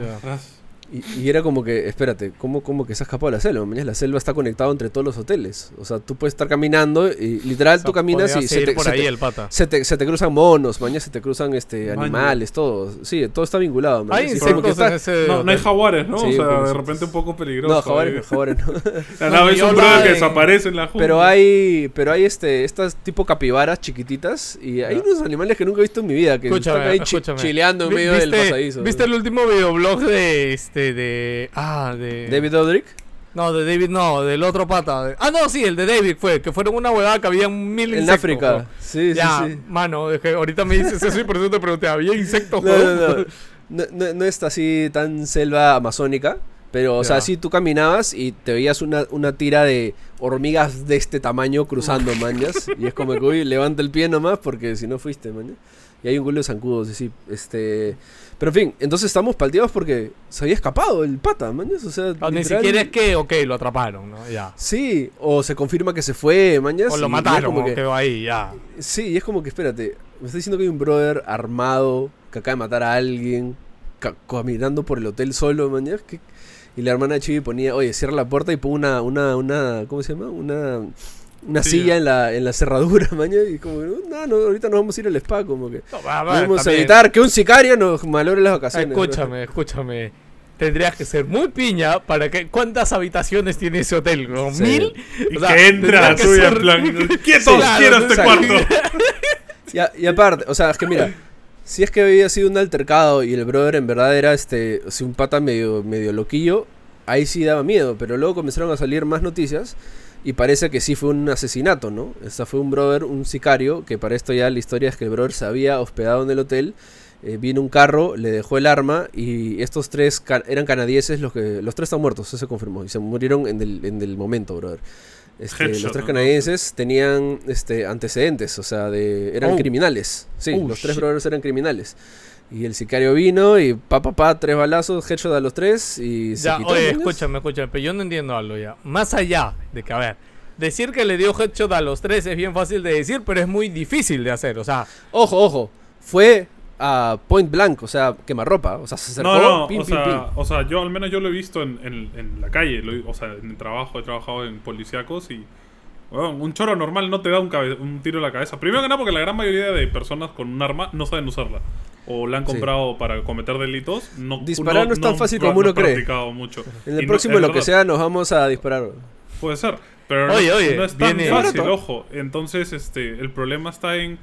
Y, y era como que, espérate, ¿cómo, cómo que se ha escapado de la selva? Mañana la selva está conectada entre todos los hoteles. O sea, tú puedes estar caminando y literal O sea, tú caminas y se te, por se ahí te- el pata. se te- se te cruzan monos, mañana se te cruzan este, Maña. animales, todo. Sí, todo está vinculado. maña. Hay Sí, como que insectos en está- ese. No, no hay jaguares, ¿no? Sí, o sea, pero de repente un poco peligroso. No, jaguares, no, jaguares no. La nave es un que desaparece en la jungla. Pero hay, pero hay este, estas tipo capibaras chiquititas y hay Ya. unos animales que nunca he visto en mi vida que Escúchame, están ahí chi- escúchame. chileando en medio del ¿Viste- pasadizo. ¿Viste el último videoblog de este de ah de David Odrick? No, de David no, del otro pata. Ah, no, sí, el de David fue, que fueron una huevada que había mil En insectos. África. weón. Sí, ya, sí, sí. mano, es que ahorita me dices eso y por eso te pregunté, ¿había insectos? No, no, no. No, no, no está así tan selva amazónica, Pero, o sea, Ya. sí tú caminabas y te veías una, una tira de hormigas de este tamaño cruzando, mañas. Y es como que, uy, levanta el pie nomás porque si no fuiste, mañas. Y hay un culo de zancudos, sí. Este... Pero en fin, entonces estamos palteados porque se había escapado el pata, mañas. O sea, ni siquiera es que, ok, lo atraparon, ¿no? Ya. Sí, o se confirma que se fue, mañas. O lo mataron, como que- quedó ahí, ya. Sí, y es como que, espérate, me está diciendo que hay un brother armado que acaba de matar a alguien, ca- caminando por el hotel solo, mañana. que- Y la hermana de Chibi ponía, oye, cierra la puerta y pon una, una, una, ¿cómo se llama? Una, una Sí. silla en la, en la cerradura, mañana. Y como, no, no, ahorita nos vamos a ir al spa, como que. No, va, va, Vamos a evitar que un sicario nos malogre las vacaciones. Escúchame, escúchame. Tendrías que ser muy piña para que. ¿Cuántas habitaciones tiene ese hotel? ¿no? Sí. ¿Mil? Y O sea, que entra la en ser- plan, ¡quietos, Sí, claro, quiero este cuarto! Y, a- y aparte, o sea, es que mira, si es que había sido un altercado y el brother en verdad era este, o sea, un pata medio, medio loquillo, ahí sí daba miedo, pero luego comenzaron a salir más noticias y parece que sí fue un asesinato, ¿no? Esta fue un brother, un sicario, que para esto ya la historia es que el brother se había hospedado en el hotel, eh, vino un carro, le dejó el arma y estos tres eran canadienses, los que los tres están muertos, eso se confirmó, y se murieron en el, en el momento, brother. Este, Headshot, los tres ¿no? canadienses tenían este, antecedentes, o sea, de, eran Oh. criminales. Sí, Oh, los tres shit. brothers eran criminales. Y el sicario vino y pa, pa, pa, tres balazos, headshot a los tres y se Ya, quitó, oye, escúchame, escúchame, pero yo no entiendo algo ya. Más allá de que, a ver, decir que le dio headshot a los tres es bien fácil de decir, pero es muy difícil de hacer. O sea, Ojo, ojo, fue a point blank, o sea, quemarropa, o sea, se acercó, No, no, pim, o, pim, sea, pim. o sea, yo al menos yo lo he visto en, en- en la calle, lo he- o sea, en el trabajo, he trabajado en policíacos y bueno, un choro normal no te da un, cabe- un tiro en la cabeza. Primero que nada porque la gran mayoría de personas con un arma no saben usarla. O la han Sí. comprado para cometer delitos. No, Disparar no es tan fácil como uno cree. practicado mucho. En el no- próximo, es lo que sea, nos vamos a disparar. Puede ser. Pero Oye, no, oye, no es tan viene- fácil, Barato. ojo. Entonces, este, el problema está en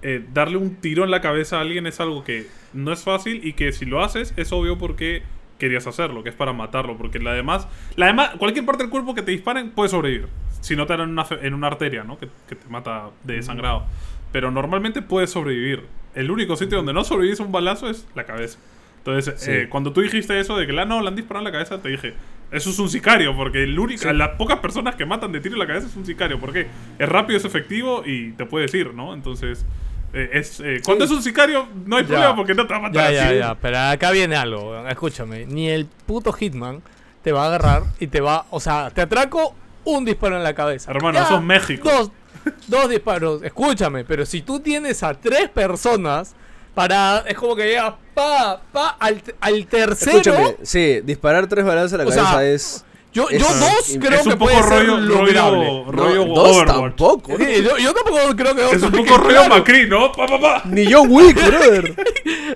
eh, darle un tiro en la cabeza a alguien es algo que no es fácil y que si lo haces es obvio porque querías hacerlo, que es para matarlo. Porque la demás, la demás, cualquier parte del cuerpo que te disparen puede sobrevivir. Si no te dan en una, en una arteria, ¿no? Que, que te mata de sangrado. Pero normalmente puedes sobrevivir. El único sitio donde no sobrevivís un balazo es la cabeza. Entonces, Sí. eh, cuando tú dijiste eso de que la no, le han disparado en la cabeza, te dije, eso es un sicario, porque el único, Sí. las pocas personas que matan de tiro en la cabeza es un sicario, porque es rápido, es efectivo y te puedes ir, ¿no? Entonces, eh, es, eh, cuando Sí. es un sicario, no hay Ya. problema porque no te va a matar ya, ya, así. ya. Pero acá viene algo, escúchame. Ni el puto Hitman te va a agarrar y te va. O sea, te atraco un disparo en la cabeza. Hermano, eso es México. Dos, dos disparos. Escúchame, pero si tú tienes a tres personas para. Es como que llega pa, pa, al, al tercero. Escúchame, sí, disparar tres balazos a la O sea, cabeza es... Yo, es- yo dos es creo es que un poco puede ser rollo, lograble. rollo, rollo No, dos Overwatch. tampoco. Sí, yo, yo tampoco creo que dos Es un poco rollo claro, Macri, ¿no? Pa, pa, pa. Ni John Wick, brother.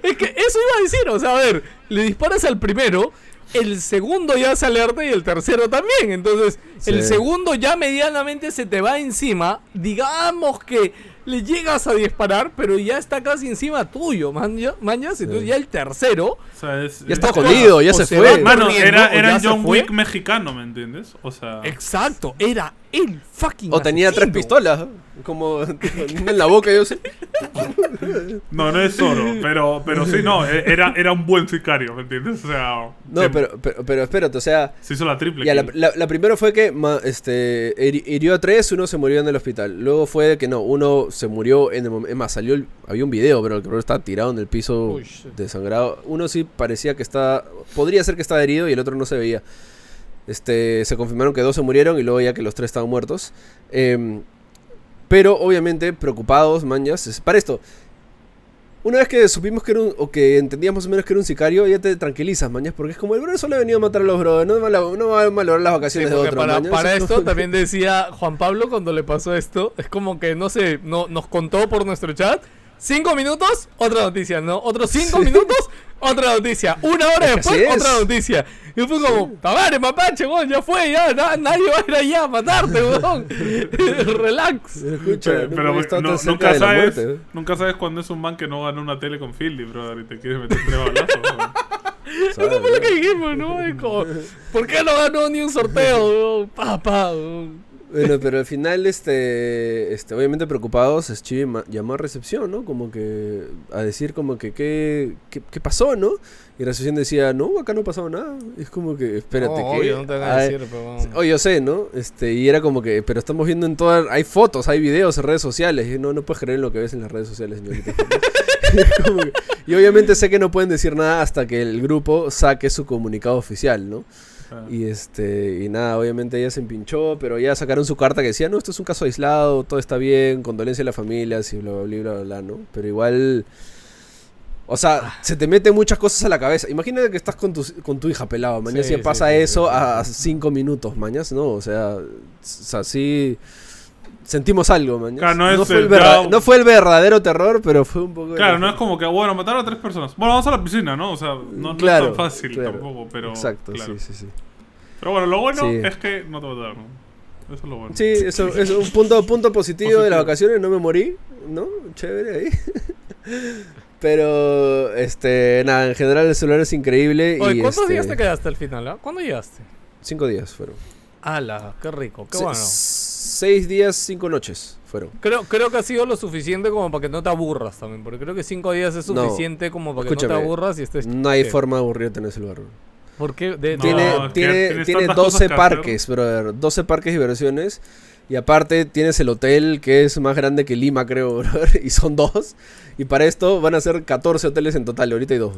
Es que eso iba a decir, o sea, a ver, le disparas al primero, el segundo ya se alerta y el tercero también. Entonces, el segundo ya medianamente se te va encima. Digamos que le llegas a disparar, pero ya está casi encima tuyo, mañas. Entonces, ya el tercero. O sea, es, Ya está es- escondido, ya se se fue. Mano, era, era ya el se John. Wick mexicano, ¿me entiendes? O sea... Exacto, era el fucking. O tenía tres pistolas, como una en la boca, yo sé. No, no es Zoro, pero, pero sí, no, e- era, era un buen sicario, ¿me entiendes? O sea, No, pero, pero, pero espérate, o sea, se hizo la triple. ya, la, kill. la, la primera fue que ma- este, hiri- hirió a tres, uno se murió en el hospital. Luego fue que no, uno se murió en el momento. Es más, salió el- había un video, pero el cabrón estaba tirado en el piso Uy, desangrado. Uno sí parecía que estaba. Podría ser que estaba herido y el otro no se veía. Este, se confirmaron que dos se murieron y luego ya que los tres estaban muertos. Em, pero obviamente preocupados, manjas. Para esto, una vez que supimos que era un, o que entendíamos más o menos que era un sicario, ya te tranquilizas, mañas, porque es como el brother solo ha venido a matar a los brothers, no, va a- no va a valorar las Sí, vacaciones de porque otro. para, mañas, para es esto como- también decía Juan Pablo cuando le pasó esto, es como que, no sé, no, nos contó por nuestro chat, cinco minutos, otra noticia, ¿no? Otros cinco minutos, otra noticia. Una hora Es que después, otra noticia. Y fue como, tabare, mapache, weón, ya fue, ya, na- nadie va a ir allá a matarte, weón. Relax. Escucha, Pero, nunca pero no- nunca sabes, muerte, ¿eh? nunca sabes cuándo es un man que no ganó una tele con Philly, brother, y te quieres meter tres balazos. weón. ¿sabes? ¿Qué dijimos, no? Como, ¿por qué no ganó ni un sorteo, weón? Pa, pa, weón. Bueno, pero al final, este, este, obviamente preocupados, Chibi ma- llamó a recepción, ¿no? Como que a decir como que qué, qué, qué pasó, ¿no? Y recepción decía, no, acá no ha pasado nada. Es como que, espérate, no, ¿qué? obvio, no te van a decir, pero. Oh, yo sé, ¿no? Este, y era como que, pero estamos viendo en todas, hay fotos, hay videos en redes sociales, y no, no puedes creer en lo que ves en las redes sociales, señorita. Que- y obviamente sé que no pueden decir nada hasta que el grupo saque su comunicado oficial, ¿no? Ah. Y este, y nada, obviamente ella se empinchó, pero ya sacaron su carta que decía, no, esto es un caso aislado, todo está bien, condolencia a la familia, y bla, bla, bla, bla, bla, ¿no? Pero igual, o sea, se te meten muchas cosas a la cabeza. Imagínate que estás con tu, con tu hija pelado, mañana Sí, si sí, pasa sí, eso a cinco minutos, mañana, ¿no? O sea, o sea, sí sentimos algo, mañana. Claro, no es fue el el verda- ya- no fue el verdadero terror, pero fue un poco... Claro, no es como que, bueno, mataron a tres personas. Bueno, vamos a la piscina, ¿no? O sea, no, es tan fácil claro. tampoco, pero. Exacto, claro. sí, sí, sí. Pero bueno, lo bueno Sí. es que no te mataron. Eso es lo bueno. Sí, eso es un punto, punto positivo, de las vacaciones, no me morí, ¿no? Chévere ahí. Pero, este, nada, en general el celular es increíble. Oye, y ¿cuántos este, días te quedaste al final? ah? ¿Cuándo llegaste? Cinco días fueron. Ala, qué rico, qué Se- bueno. Seis días, cinco noches fueron. Creo, creo que ha sido lo suficiente como para que no te aburras también, porque creo que cinco días es No, suficiente como para que no te aburras y estés... No hay ¿qué? forma de aburrirte en ese lugar. bro. ¿Por qué? De- No, tiene tiene, tienes tiene tantas cosas 12 que parques, brother. 12 parques de diversiones. Y aparte tienes el hotel que es más grande que Lima, creo, brother. Y son dos. Y para esto van a ser 14 hoteles en total. Ahorita hay dos.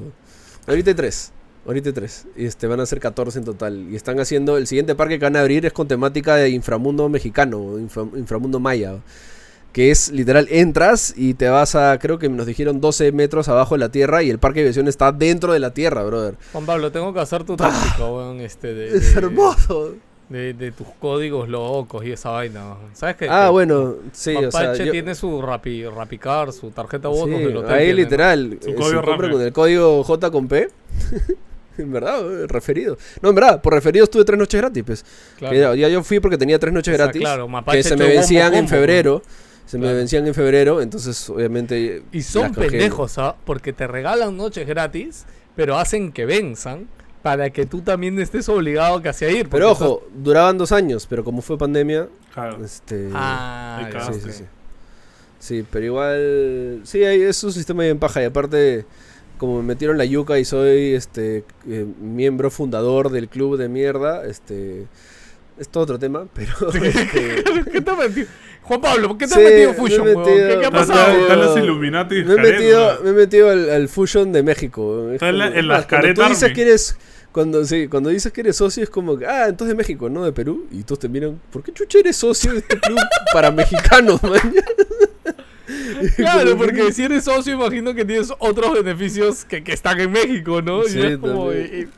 Ahorita hay tres. Ahorita tres. Y este, van a ser 14 en total. Y están haciendo... El siguiente parque que van a abrir es con temática de inframundo mexicano. infra- inframundo maya. Que es literal, entras y te vas a, creo que nos dijeron 12 metros abajo de la tierra y el parque de diversiones está dentro de la tierra, brother. Juan Pablo, tengo que hacer tu táctica, weón, este, de, Ah. Es hermoso. De, de tus códigos locos y esa vaina. ¿Sabes qué? Ah, Que bueno, sí, o sea, Mapache yo- tiene su rapi, Rapicar, su tarjeta de sí, bonos del hotel. ahí tiene, ¿no? literal, Su eh, código compra con el código J con P. en verdad, eh, referido. No, en verdad, por referidos tuve tres noches gratis, pues. Claro. Ya, ya yo fui porque tenía tres noches O sea, gratis. claro, Mapache que se me bombo vencían en febrero. Se me vencían en febrero, entonces obviamente... Y son pendejos, ¿ah? Porque te regalan noches gratis, pero hacen que venzan para que tú también estés obligado casi a ir. Pero ojo, duraban dos años, pero como fue pandemia, Claro. este... Ah, sí, sí, sí. Sí, pero igual. Sí, hay- es un sistema bien paja. Y aparte, como me metieron la yuca y soy este eh, miembro fundador del club de mierda, este. Es todo otro tema, pero. este, ¿Qué te has metido? Juan Pablo, ¿por qué te Sí, has metido me he Fusion, metido- ¿Qué, qué ha pasado? están los Illuminati me, he Jared, metido, ¿no? me he metido al, al Fusion de México. Es Está en la- como- en las es más, cuando tú Caret dices que eres. Cuando, sí, cuando dices que eres socio es como que, ah, entonces de México, no de Perú. Y todos te miran, ¿por qué chucha eres socio de este club para mexicanos, man? Claro, Como que- porque si eres socio, imagino que tienes otros beneficios que, que están en México, ¿no? Y Sí, como- y- y-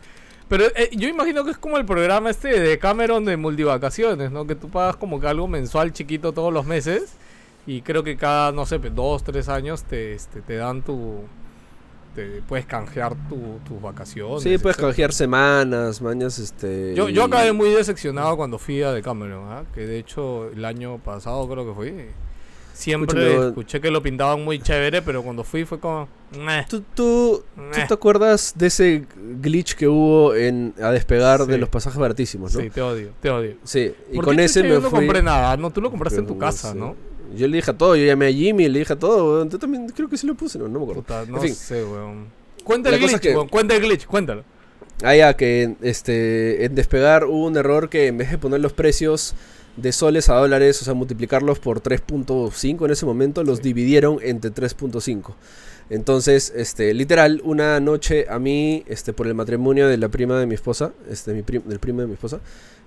pero eh, yo imagino que es como el programa este de Cameron de multivacaciones, ¿no? Que tú pagas como que algo mensual chiquito todos los meses y creo que cada, no sé, dos, tres años te, este, te dan tu... Te puedes canjear tu- tus vacaciones. Sí, puedes etcétera. canjear semanas, mañas, este... Yo, yo acabé muy decepcionado cuando fui a Decameron, ¿ah? que de hecho el año pasado creo que fui. Siempre escuché que lo pintaban muy chévere, pero cuando fui fue como... ¿Tú, tú, tú te acuerdas de ese glitch que hubo en a despegar de los pasajes baratísimos, no? Sí, te odio, te odio. Sí, y ¿Por con ese me yo no fui... compré nada? No, tú lo compraste en tu casa, sí. ¿no? Yo le dije a todo, yo llamé a Jimmy, le dije a todo, weón. Tú también creo que sí lo puse, no, no me acuerdo. Puta, no fin. sé, weón. Cuenta el glitch, es que- weón, cuenta el glitch, cuéntalo. Ah, ya, que este, en despegar hubo un error que en vez de poner los precios de soles a dólares, o sea, multiplicarlos por 3.5 en ese momento, los Sí. dividieron entre 3.5. Entonces, este, literal, una noche a mí, este, por el matrimonio de la prima de mi esposa, este, mi prim- del primo de mi esposa,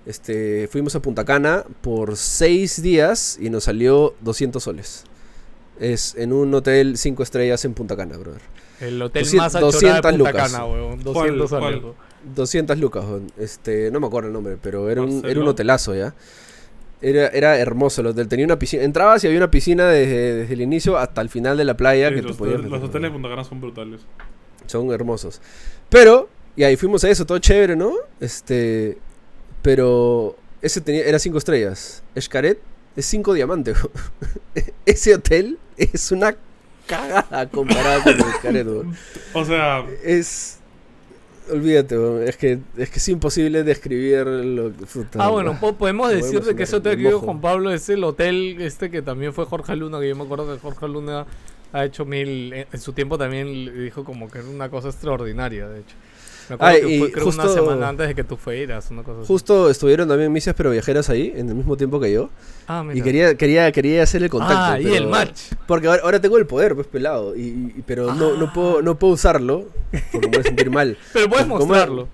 este, fuimos a Punta Cana por 6 días y nos salió 200 soles. Es en un hotel 5 estrellas en Punta Cana, brother. El hotel 200 más achorado de 200 Punta lucas. Cana, weón. ¿Cuál, 200 cuál? algo. 200 lucas, weón. este, no me acuerdo el nombre, pero era un, era un hotelazo ya. Era, era hermoso el hotel, tenía una piscina, entrabas y había una piscina desde, desde el inicio hasta el final de la playa Sí, que te los, podías los meter, hoteles de. Punta Cana son brutales. Son hermosos. Pero, y ahí fuimos a eso, todo chévere, ¿no? Este, pero ese tenía, era 5 estrellas. Escaret es 5 diamantes. ese hotel es una cagada comparado con Escaret. O sea, Es. Olvídate, es que, es que es imposible describir lo que... Ah, bueno, po- podemos decir de que que dijo mojo. Juan Pablo es el hotel este que también fue Jorge Luna, que yo me acuerdo que Jorge Luna ha hecho mil, en en su tiempo también dijo como que era una cosa extraordinaria, de hecho. Me acuerdo Ah, que y fue creo una justo- semana antes de que tú fueras, una cosa así. Justo estuvieron también misias pero viajeras ahí, en el mismo tiempo que yo. Ah, Y mira. quería, quería, quería hacer el contacto. Ah, y el match. Porque ahora, ahora tengo el poder, pues pelado. Y, y- pero no, no, puedo, no puedo usarlo porque me voy a sentir mal. Pero puedes Como- mostrarlo.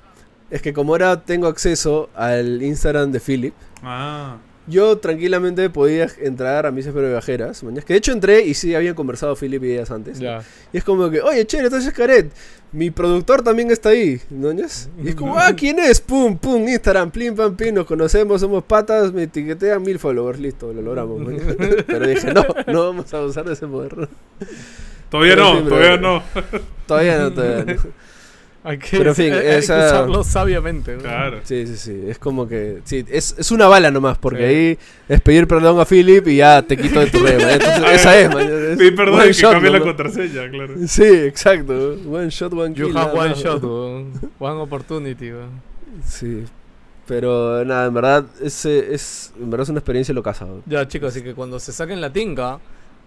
Es que como ahora tengo acceso al Instagram de Philip, Ah. Yo tranquilamente podía entrar a misias pero viajeras. Que de hecho entré y sí habían conversado Philip y ellas antes. Ya. Y es como que, oye, chévere, entonces Caret, mi productor también está ahí, ¿no? Y es como, ah, ¿quién es? Pum, pum, Instagram, plim, pam, pim, nos conocemos, somos patas, me etiquetean mil followers, listo, lo logramos. mañas. Pero dije, no, no vamos a usar de ese poder. Todavía no, todavía no. Todavía no, todavía no. Hay que, Pero en fin, hay que esa- usarlo sabiamente. ¿no? Claro. Sí, sí, sí, es como que, sí, es, es una bala nomás, porque Sí. ahí es pedir perdón a Philip y ya te quito de tu red. Entonces, esa es, mañas, es Sí, perdón, one que shot, cambie la ¿no? contraseña, claro. Sí, exacto, one shot, one You kill. have nada one más. shot, one opportunity. weón. Sí. Pero nada, en verdad, ese es, en verdad es una experiencia locaza. ¿no? Ya, chicos, así que cuando se saquen la tinga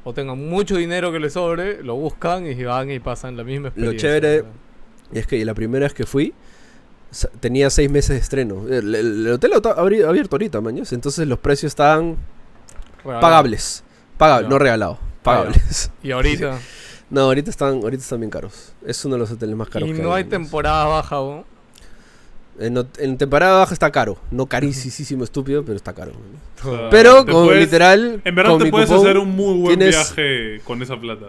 o tengan mucho dinero que les sobre, lo buscan y van y pasan la misma experiencia. chévere- weón. Y es que la primera vez que fui, tenía seis meses de estreno. El, el- el hotel está abri- abierto ahorita, maños. Entonces los precios estaban Real. pagables. Pagables, Ya. no regalados. Pagables. Y ahorita. No, ahorita están, ahorita están bien caros. Es uno de los hoteles más caros y que no hay temporada baja, weón. En, temporada baja está caro. No carísimo, estúpido, pero está caro. Pero con puedes- literal. En verdad con te mi puedes cupón, hacer un muy buen tienes- viaje con esa plata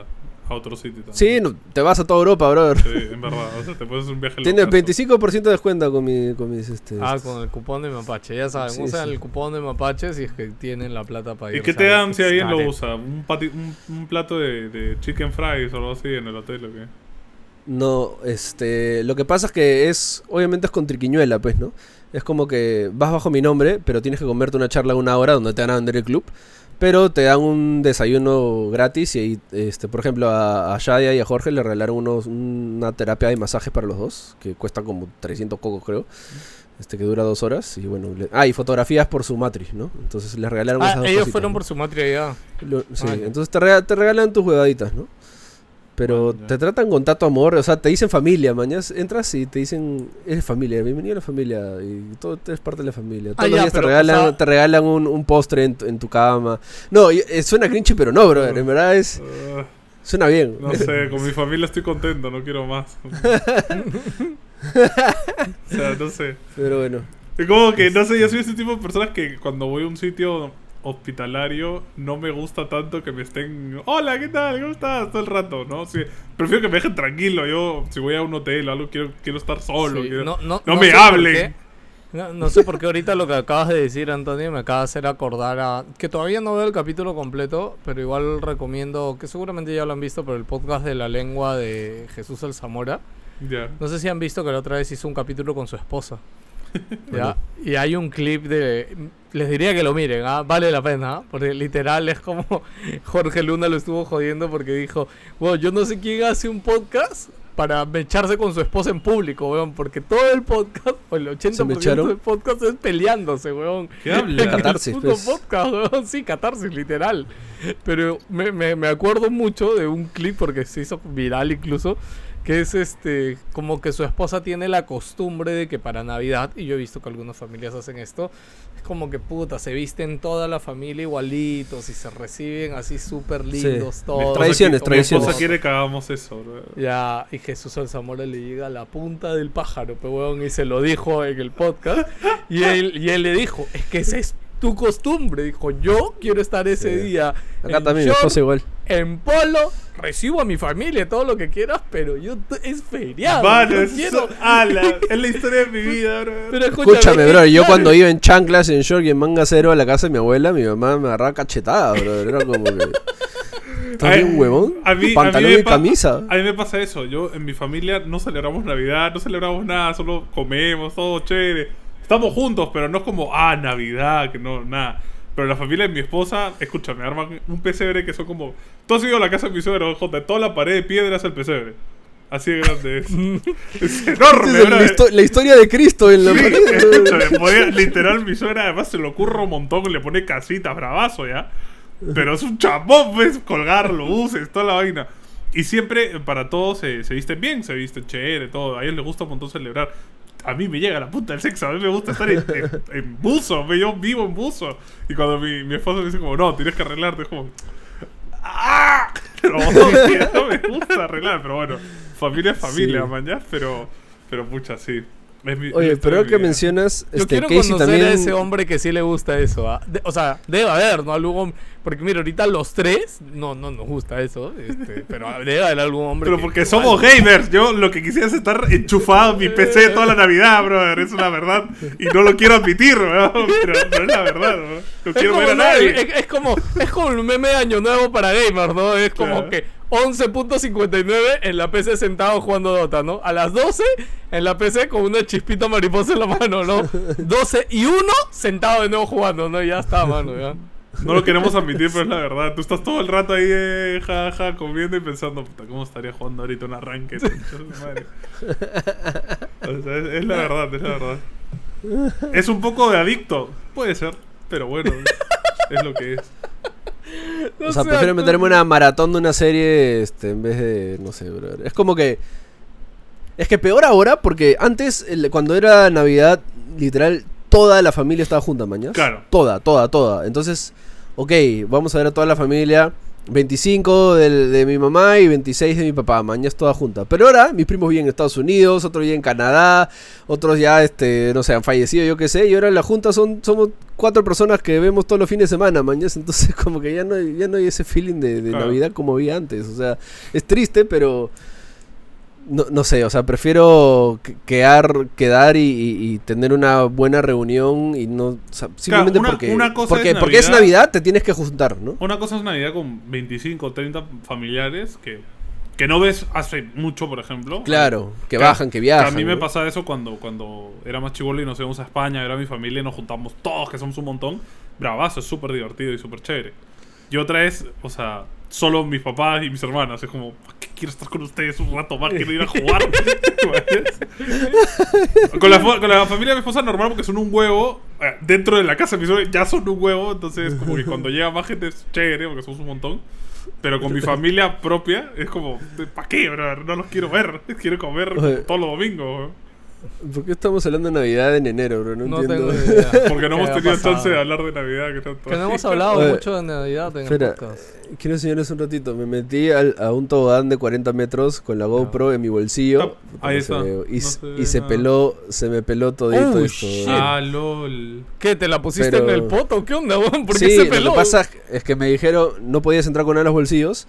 a otro sitio también. Sí, no, te vas a toda Europa, brother. Sí, en verdad. O sea, te puedes hacer un viaje Tienes locazo. 25% de descuento con, mi, con mis. Este, Ah, con el cupón de Mapache. Ya saben, Sí, usan sí. el cupón de Mapache si es que tienen la plata para ir. ¿Y qué te dan si alguien lo usa? ¿Un, pati- un, un plato de, de chicken fries o algo así en el hotel o qué? No, este, lo que pasa es que es, obviamente es con triquiñuela, pues, ¿no? Es como que vas bajo mi nombre, pero tienes que comerte una charla de una hora donde te van a vender el club, pero te dan un desayuno gratis y ahí, este, por ejemplo, a, a Shadia y a Jorge le regalaron unos, una terapia de masajes para los dos, que cuesta como 300 cocos, creo, este, que dura dos horas, y bueno, le- ah, y fotografías por su matriz, ¿no? Entonces les regalaron esas Ah, dos ellos cositas, fueron ¿no? por su matria ya. Lo- sí, Ah, entonces te, te regalan tus huevaditas, ¿no? Pero te tratan con tanto amor, o sea, te dicen familia, mañas, entras y te dicen, eres familia, bienvenido a la familia, y todo eres parte de la familia. Todos Ah, los ya, días te o regalan, sea- te regalan un, un postre en, tu- en tu cama. No, y- eh, suena cringy, pero no, brother, en verdad es, Ah, suena bien. no sé, con mi familia estoy contento, no quiero más. o sea, no sé. Pero bueno, Es como que, no sé, yo soy ese tipo de personas que cuando voy a un sitio hospitalario no me gusta tanto que me estén hola qué tal cómo estás todo el rato no Sí, prefiero que me dejen tranquilo yo si voy a un hotel o algo quiero quiero estar solo Sí, quiero- no, no, no no me hablen. No, no sé por qué ahorita lo que acabas de decir, Antonio, me acaba de hacer acordar a... Que todavía no veo el capítulo completo, pero igual recomiendo, que seguramente ya lo han visto, pero el podcast de la lengua de Jesús El Zamora. No sé si han visto que la otra vez hizo un capítulo con su esposa. ¿ya? Y hay un clip de... Les diría que lo miren, ¿ah? vale la pena, ¿ah? porque literal es como Jorge Luna lo estuvo jodiendo porque dijo, bueno, yo no sé quién hace un podcast para mecharse con su esposa en público, weón, porque todo el podcast, o el 80% mecharon? del podcast es peleándose, weón. ¿Qué habla? Catarsis, pues. podcast, weón, sí, catarsis, literal. Pero me, me, me acuerdo mucho de un clip, porque se hizo viral incluso, que es este, como que su esposa tiene la costumbre de que para Navidad, y yo he visto que algunas familias hacen esto, es como que puta, se visten toda la familia igualitos y se reciben así súper lindos Sí. todos. Tradiciones, como mi esposa tradiciones. quiere que hagamos eso bro. ya, y Jesús Alzamora le llega a la punta del pájaro, pero weón, y se lo dijo en el podcast. Y él, y él le dijo, es que es tu costumbre. Dijo, yo quiero estar ese Sí. día acá en también short, igual. en polo, recibo a mi familia, todo lo que quieras, pero yo es feriado. Es, quiero- ala, es la historia de mi vida bro. Pero escúchame, Escúchame, es bro, yo cuando iba en chanclas, en short y en manga cero a la casa de mi abuela, mi mamá me agarraba cachetada, bro. Era como que... ¿Estás bien, huevón? a mí- a mí Pantalón y camisa. A mí me pasa eso. Yo en mi familia no celebramos Navidad, no celebramos nada, solo comemos, todo chévere. Estamos juntos, pero no es como, ah, Navidad, que no, nada. Pero la familia de mi esposa, escúchame, arman un pesebre que son como. Tú has ido a la casa de mi suegro, Jota, toda la pared de piedra es el pesebre. Así de grande es. es enorme, es la, histo- la historia de Cristo en la Sí, escúchame, podía- literal, mi suegra además se lo ocurre un montón, le pone casitas, bravazo, ¿ya? Pero es un chapón, ¿ves? Colgarlo, uses, toda la vaina. Y siempre, eh, para todos, se, se visten bien, se visten chévere, todo. A ellos les gusta un montón celebrar. A mí me llega la punta del sexo, a mí me gusta estar en, en- en buzo, yo vivo en buzo. Y cuando mi, mi esposo me dice como, no, tienes que arreglarte, es como... ¡Ah! Pero no me gusta arreglar, pero bueno, familia es familia, Sí. mañana, pero, pero pucha, sí. Es mi- Oye, pero que vida. mencionas, Yo este, quiero Casey conocer también... a ese hombre que sí le gusta eso. ¿ah? De- o sea, debe haber, ¿no? Algún, porque mira, ahorita los tres, no, no nos gusta eso. Este, pero debe haber algún hombre. Pero que- porque que somos gamers. Yo lo que quisiera es estar enchufado en mi PC toda la Navidad, brother. Es una verdad. Y no lo quiero admitir, weón. Pero, pero es la verdad, weón. No Es quiero ver a nadie. Es, es como, es como el meme de Año Nuevo para gamers, ¿no? Es como Claro. que 11.59 en la PC sentado jugando Dota, ¿no? A las 12 en la PC con una chispita mariposa en la mano, ¿no? 12 y 1 sentado de nuevo jugando, ¿no? Ya está, mano, ya. No lo queremos admitir, pero es la verdad. Tú estás todo el rato ahí, eh, ja, ja, comiendo y pensando, puta, ¿cómo estaría jugando ahorita un arranque? madre? O sea, es, es la verdad, es la verdad. Es un poco de adicto. Puede ser, pero bueno, es lo que es. No O sea, prefiero tú- meterme una maratón de una serie este, en vez de, no sé, brother. Es como que... Es que peor ahora porque antes, el- cuando era Navidad, literal, toda la familia estaba junta, mañana. Claro. Toda, toda, toda. Entonces, ok, vamos a ver a toda la familia. 25 del- de, mi mamá y 26 de mi papá, mañana toda junta. Pero ahora mis primos viven en Estados Unidos, otros viven en Canadá, otros ya, este, no sé, han fallecido, yo qué sé. Y ahora en la junta son, somos cuatro personas que vemos todos los fines de semana, mañana. Entonces como que ya no, hay- ya no hay ese feeling de, de Claro. Navidad como había antes. O sea, es triste, pero... No, no sé, o sea, prefiero que- quedar, quedar y, y- y tener una buena reunión y no... o sea, simplemente una- porque, una cosa porque, es porque es Navidad. Te tienes que juntar, ¿no? Una cosa es Navidad con 25 o 30 familiares que, que no ves hace mucho, por ejemplo. Claro, que bajan, que viajan. a mí me ¿no? pasaba eso cuando, cuando era más chivolo y nos íbamos a España, era mi familia y nos juntamos todos, que somos un montón. Bravazo, es súper divertido y súper chévere. Y otra es, o sea, solo mis papás y mis hermanas. Es como, ¿para qué quiero estar con ustedes un rato más? Quiero ir a jugar. con, la, con la familia de mi esposa normal porque son un huevo. eh, Dentro de la casa de mi suegra ya son un huevo. Entonces, como que cuando llega más gente es chévere porque somos un montón. Pero con mi familia propia es como, ¿para qué, bro? No los quiero ver. Quiero comer todos los domingos. ¿Por qué estamos hablando de Navidad en enero, bro? No, No entiendo. tengo idea. Porque no ¿Qué hemos tenido chance de hablar de Navidad. Que, tanto Que no hemos hablado Oye, mucho de Navidad en espera. el podcast. Quiero enseñarles un ratito. Me metí al- a un tobogán de 40 metros con la GoPro en mi bolsillo. Ah, ahí está. Y, No se y peló, se me peló todito Oh, esto. shit. Ah, lol. ¿Qué? ¿Te la pusiste Pero- en el poto? ¿Qué onda, weón? ¿Por qué sí, se peló? lo que pasa es que me dijeron no podías entrar con nada en los bolsillos,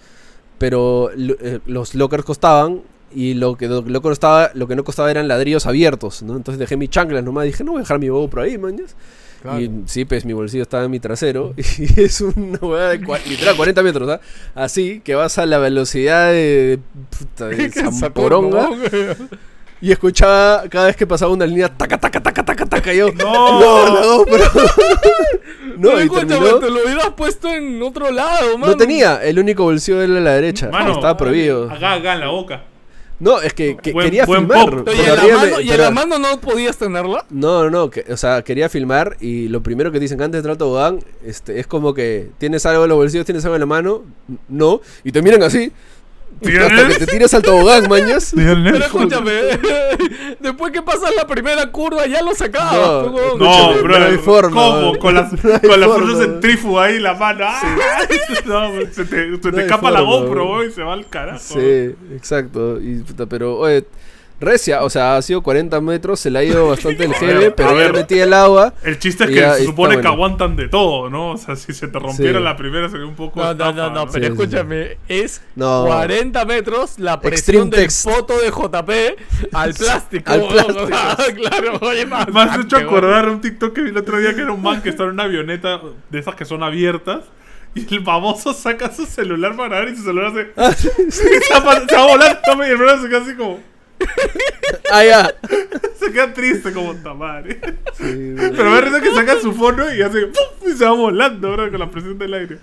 pero eh, los lockers costaban y lo que, lo, no costaba, lo que no costaba eran ladrillos abiertos, ¿no? Entonces dejé mis chanclas nomás, dije, no voy a dejar mi GoPro ahí, mañas. Claro. Y sí, pues mi bolsillo estaba en mi trasero y es una hueá de literal 40 metros, ¿ah? Así que vas a la velocidad de, puta, de ¿Qué Zamporonga y escuchaba cada vez que pasaba una línea taca taca taca taca taca y yo No. no, GoPro no Pero y escúchame, terminó te lo hubieras puesto en otro lado, mano. no tenía, el único bolsillo era la derecha. Mano, estaba prohibido. Acá, acá en la boca. No, es que, que Buen- quería buen filmar. pero ¿y en la mano- ¿y en pero- la mano no podías tenerla? No, no, no, que- o sea, quería filmar y lo primero que dicen antes de entrar al tobogán este, es como que tienes algo en los bolsillos, tienes algo en la mano, no, y te miran así. Que te tiras al tobogán, mañas. Pero escúchame, después que pasas la primera curva ya lo sacabas, No. No, bro. no hay forma, ¿Cómo? bro. Con las, con las forma, manos bro. en ahí, la mano. No, se te, se te escapa la GoPro, bro. bro, y se va al carajo. Sí, exacto. Y, pero, oye, recia, o sea, ha sido 40 metros, se le ha ido bastante el A ver, pero a ya ver. metí el agua. El chiste es que ya se supone que bueno. aguantan de todo, ¿no? O sea, si se te rompiera Sí. la primera sería un poco. No, no, no, no, pero Sí, sí. escúchame, es No. 40 metros la Extreme presión del text. foto de JP al plástico. Al weón. plástico. claro, oye, más. Me has hecho acordar un TikTok que vi el otro día que era un man que estaba en una avioneta de esas que son abiertas. Y el baboso saca su celular para ver y su celular hace. Ah, sí, sí. se, va, se va volando y el brother se queda así como. Ah, ya. Se queda triste como tamare. Sí, Pero me risa que saca su fono y hace. ¡pum! Y se va volando, bro, con la presión del aire.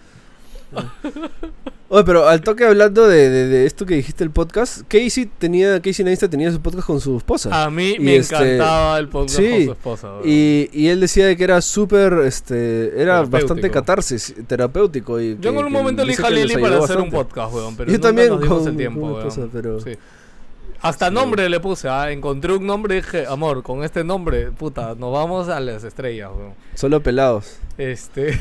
Oye, pero al toque hablando de, de- de esto que dijiste el podcast, Casey tenía, Casey Neistat tenía su podcast con su esposa. A mí Y me este, encantaba el podcast sí, con su esposa. Y, y él decía de que era súper, este, era bastante catarsis, terapéutico. Y Yo que- en algún que momento le dije a Lili para hacer un podcast, weón. Pero Yo nunca también nos dimos con- el tiempo, con mi weón. esposa, pero- Sí. Hasta Sí. nombre le puse, ah, encontré un nombre y dije, amor, con este nombre, puta, nos vamos a las estrellas, weón. Solo pelados. Este.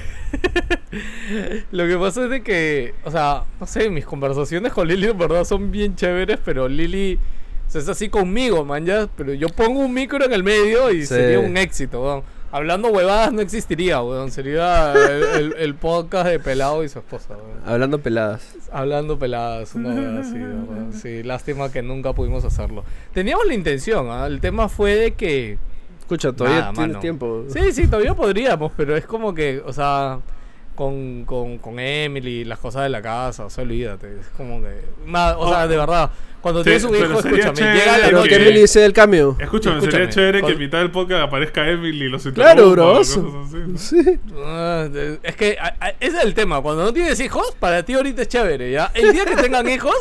Lo que pasa es de que, o sea, no sé, mis conversaciones con Lili en verdad son bien chéveres, pero Lili o sea, es así conmigo, man, ya. Pero yo pongo un micro en el medio y Sí. sería un éxito, weón. Hablando huevadas no existiría, weón. Sería el, el- el podcast de Pelado y su esposa, weón. Hablando peladas. Hablando peladas, una huevada así, weón. Sí, lástima que nunca pudimos hacerlo. Teníamos la intención, ¿ah? El tema fue de que. Escucha, todavía Nada, tienes mano. tiempo. Sí, sí, todavía podríamos, pero es como que, o sea, con, con, con Emily, las cosas de la casa, o sea, olvídate. Es como que. o sea, de verdad, cuando Sí, tienes un hijo, escúchame, chévere llega la que- que noche. Emily sea el cambio. Escúchame, Escúchame, sería chévere que con- en mitad del podcast aparezca Emily y los Claro, cosas así, ¿no? Sí. Ah, Es que a- a- ese es el tema. Cuando no tienes hijos, para ti ahorita es chévere, ¿ya? El día que tengan hijos,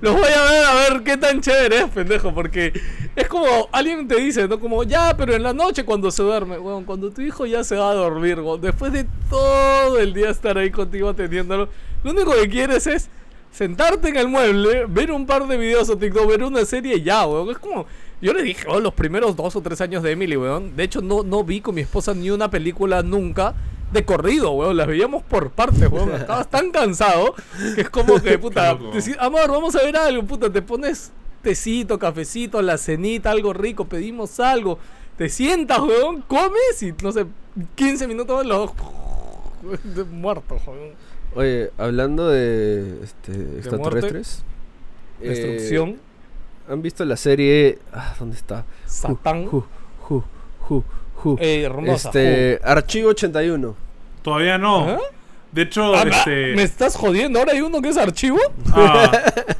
los voy a ver a ver qué tan chévere es, pendejo. Porque es como alguien te dice, ¿no? Como, ya, pero en la noche cuando se duerme, weón, cuando tu hijo ya se va a dormir, weón, después de todo el día estar ahí contigo atendiéndolo, lo único que quieres es sentarte en el mueble, ver un par de videos o TikTok, ver una serie y ya, weón. Es como. Yo le dije, oh, los primeros dos o tres años de Emily, weón. De hecho, no, no vi con mi esposa ni una película nunca de corrido, weón. Las veíamos por partes, weón. Estabas tan cansado que es como que, puta, decir, amor, vamos a ver algo, puta. Te pones tecito, cafecito, la cenita, algo rico, pedimos algo. Te sientas, weón, comes y, no sé, 15 minutos los muertos, weón. Oye, hablando de este, extraterrestres. eh, Destrucción, ¿Han visto la serie. Ah, ¿Dónde está? Satán, Ju, ju, ju, ju. eh, hermosa. Este, Archivo 81. Todavía no. ¿Ah? De hecho, Ah, este. ¿Me estás jodiendo? ¿Ahora hay uno que es archivo? ah,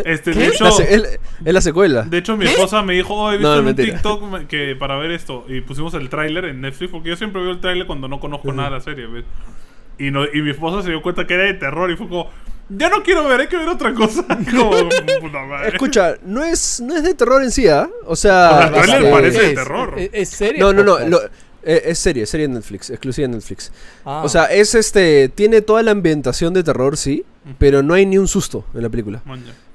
este, de hecho. Es la secuela. De hecho, mi esposa me dijo, oh, he visto No, en un mentira. TikTok que para ver esto. Y pusimos el tráiler en Netflix, porque yo siempre veo el tráiler cuando no conozco nada de la serie. ¿ves? Y, no, y mi esposa se dio cuenta que era de terror y fue como, ya no quiero ver, hay que ver otra cosa. como, puta madre. Escucha, no es, no es de terror en sí, ¿ah? O O sea, sea. el tráiler este, parece de es, terror. Es, es serie. No, no, no. lo- eh, es serie, serie de Netflix, exclusiva de Netflix. Ah. O sea, es este. Tiene toda la ambientación de terror, sí. Pero no hay ni un susto en la película.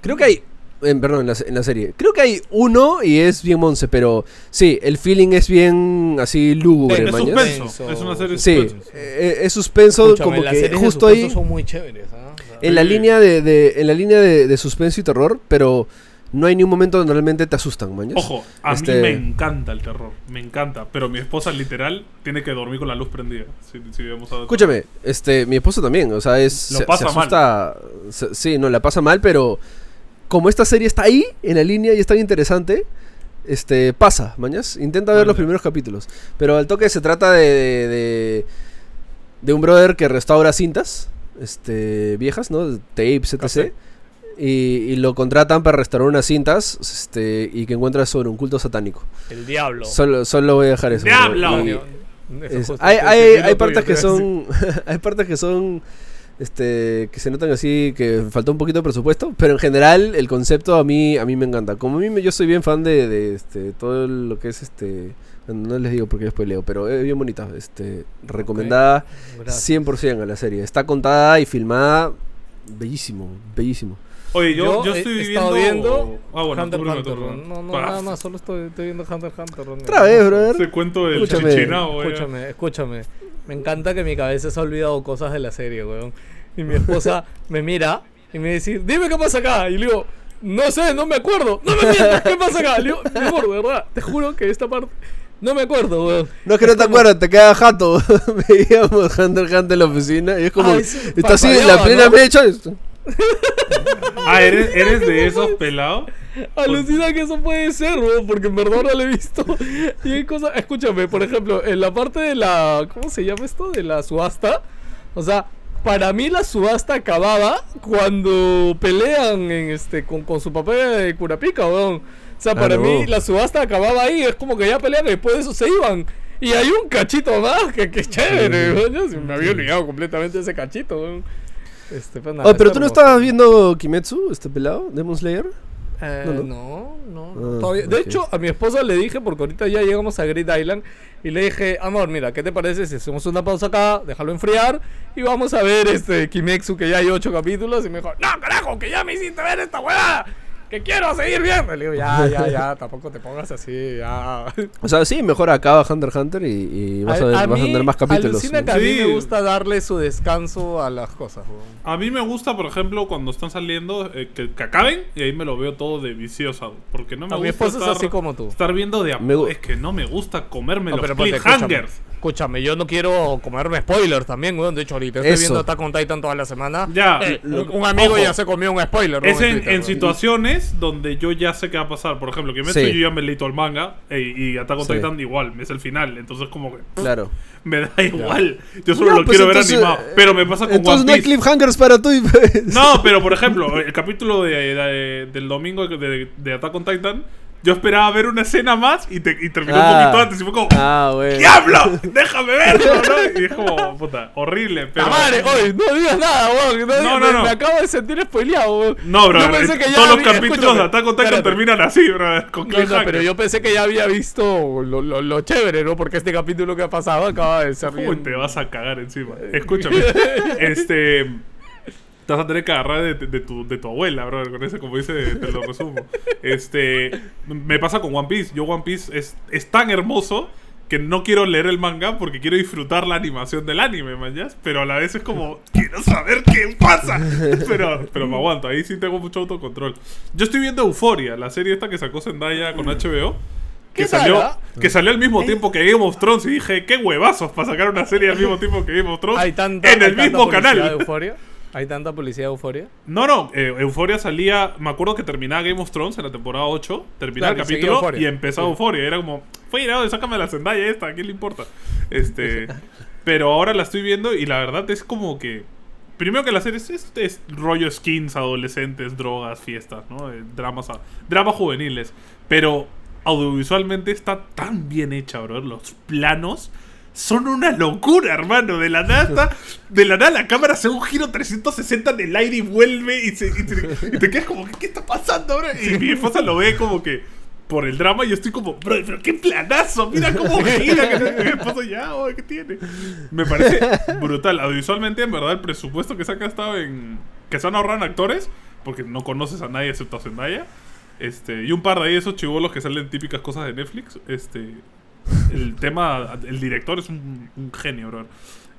Creo que hay. En- perdón, en la, en la serie. Creo que hay uno y es bien monce, pero sí, el feeling es bien así lúgubre, Es mañas. suspenso. Suspenso, Es una serie de Sí, suspenso. eh, es suspenso Escúchame, como que justo suspenso ahí son muy chéveres, ¿ah? O sea, en la Sí. línea de, de- en la línea de, de suspenso y terror, pero no hay ni un momento donde realmente te asustan, mañas. Ojo, a Este- mí me encanta el terror. Me encanta. Pero mi esposa, literal, tiene que dormir con la luz prendida. Si, si Escúchame, este, mi esposo también, o sea, es Lo se, pasa se asusta, se- sí, no la pasa mal, pero como esta serie está ahí en la línea y es tan interesante, este, pasa, mañas, intenta ver los primeros capítulos, pero al toque se trata de, de, de- un brother que restaura cintas, este, viejas, ¿no? Tapes, etc. Y, y lo contratan para restaurar unas cintas, este, y que encuentra sobre un culto satánico. el diablo. Solo, solo voy a dejar eso. ¡Diablo! Y- es- hay, hay, partes te que son hay partes que son este que se notan así que faltó un poquito de presupuesto pero en general el concepto a mí a mí me encanta. Como a mí me- yo soy bien fan de, de, este todo lo que es este no les digo porque después leo pero es bien bonita este recomendada Gracias. 100% a la serie. Está contada y filmada bellísimo bellísimo Oye, yo, yo he- estoy he viviendo... viendo Ah, bueno, Hunter primero, Hunter. tú No, no, nada más, solo estoy, estoy viendo Hunter x Hunter. otra vez brother Ese cuento del Escúchame. chichinao, güey. Escúchame, escúchame. Me encanta que mi cabeza se ha olvidado cosas de la serie, weón. Y mi esposa me mira y me dice, dime qué pasa acá. Y le digo, no sé, no me acuerdo. No me mientas, ¿qué pasa acá? Le digo, mi amor, de verdad, te juro que esta parte... No me acuerdo, weón. no es que no te acuerdas, te queda jato. Veíamos Hunter x Hunter en la oficina y es como. Ah, eso está así en la plena ¿no? mecha. Ah, ¿eres, ¿eres de esos pelados? Alucina que eso puede ser, weón, porque en verdad no lo he visto. Y hay cosas, escúchame, por ejemplo, en la parte de la, ¿cómo se llama esto? De la subasta. O sea, para mí la subasta acababa cuando pelean en este con, con su papel de curapica, weón. O sea, Ah, para no. mí la subasta acababa ahí, es como que ya pelean y después de eso se iban. Y hay un cachito más que, que es chévere, weón. Yo me había olvidado completamente ese cachito, weón. Este, pues nada, Oh, pero tú no estabas viendo Kimetsu, este pelado, Demon Slayer. Eh, No, no, no. Ah, todavía- De hecho, a mi esposa le dije, porque ahorita ya llegamos a Great Island, y le dije, amor, mira, ¿qué te parece si hacemos una pausa acá, déjalo enfriar, y vamos a ver este Kimetsu, que ya hay ocho capítulos? Y me dijo, no, carajo, que ya me hiciste ver esta huevada, que quiero seguir viendo. Le digo, ya, ya, ya, tampoco te pongas así, ya. O sea, sí, mejor acaba Hunter x Hunter y, y vas a, ver, vas a mí, tener más capítulos. ¿no? que a mí me gusta darle su descanso a las cosas. A mí me gusta, por ejemplo, cuando están saliendo, eh, que, que acaben y ahí me lo veo todo de viciosa. Porque no me A mi gusta esposa es estar, así como tú. estar viendo de a Me Es que no me gusta comerme No, los cliffhangers. Escúchame, yo no quiero comerme spoilers también, weón. De hecho, ahorita estoy Eso. viendo Attack on Titan toda la semana. Ya, Eh, lo- un, un amigo ojo. ya se comió un spoiler. Es en, Twitter, en weón. situaciones donde yo ya sé qué va a pasar. Por ejemplo, que me Sí. yo ya me leído el manga eh, y Attack on Sí. Titan igual, es el final. Entonces, como que Claro. me da igual. Yo solo lo pues, quiero entonces, ver animado. eh, Pero me pasa con Entonces One no hay Piece. cliffhangers para tú y pues. No, pero por ejemplo, el capítulo de, de- del domingo de, de Attack on Titan, yo esperaba ver una escena más y, te, y terminó Ah. un poquito antes y fue como Ah, bueno. ¡Diablo! ¡Déjame verlo! ¿no? Y es como, puta, horrible, pero... ¡La madre! Oye, no digas nada, weón. No, No, me, no, no. me acabo de sentir spoileado, weón. No, bro, Yo pensé que ya todos los capítulos de Attack on Titan terminan así, bro, con No, pero yo pensé que ya había visto lo, lo, lo chévere, ¿no? Porque este capítulo que ha pasado acaba de ser Uy, bien... te vas a cagar encima. Escúchame. este. Te vas a tener que agarrar de, de tu, de tu abuela, bro. Con ese, como dice, te lo resumo. Este. Me pasa con One Piece. Yo, One Piece es, es tan hermoso que no quiero leer el manga porque quiero disfrutar la animación del anime, mañas. Pero a la vez es como, quiero saber qué pasa. Pero, pero me aguanto, ahí sí tengo mucho autocontrol. Yo estoy viendo Euforia, la serie esta que sacó Zendaya con HBO. Que ¿Qué tal, salió, ah? que salió al mismo tiempo que Game of Thrones y dije, qué huevazos para sacar una serie al mismo tiempo que Game of Thrones Hay tanta, en hay el tanta mismo publicidad de canal. Euforia. Hay tanta publicidad de euforia. No, no, eh, Euforia salía, me acuerdo que terminaba Game of Thrones en la temporada 8, terminaba Claro, el capítulo y empezaba Sí. Euforia, era como, fue irado, sácame la Zendaya esta, ¿a quién le importa? Este, pero ahora la estoy viendo y la verdad es como que Primero que la serie es, es- es rollo skins, adolescentes, drogas, fiestas, ¿no? Eh, dramas, a- dramas juveniles. Pero audiovisualmente está tan bien hecha, bro. Los planos son una locura, hermano. De la nada De la nada la cámara hace un giro 360 en el aire y vuelve y, se, y te, y te quedas como, ¿qué está pasando, bro? Y mi esposa lo ve como que por el drama y yo estoy como, bro, pero qué planazo, mira cómo gira. Que mi esposo ya, oh, ¿qué tiene? Me parece brutal. Audiovisualmente, en verdad, el presupuesto que se ha gastado en. que se han ahorrado en actores, porque no conoces a nadie excepto a Zendaya. Este, y un par de ahí esos chivolos que salen típicas cosas de Netflix. Este. El tema. El director es un, un genio, bro.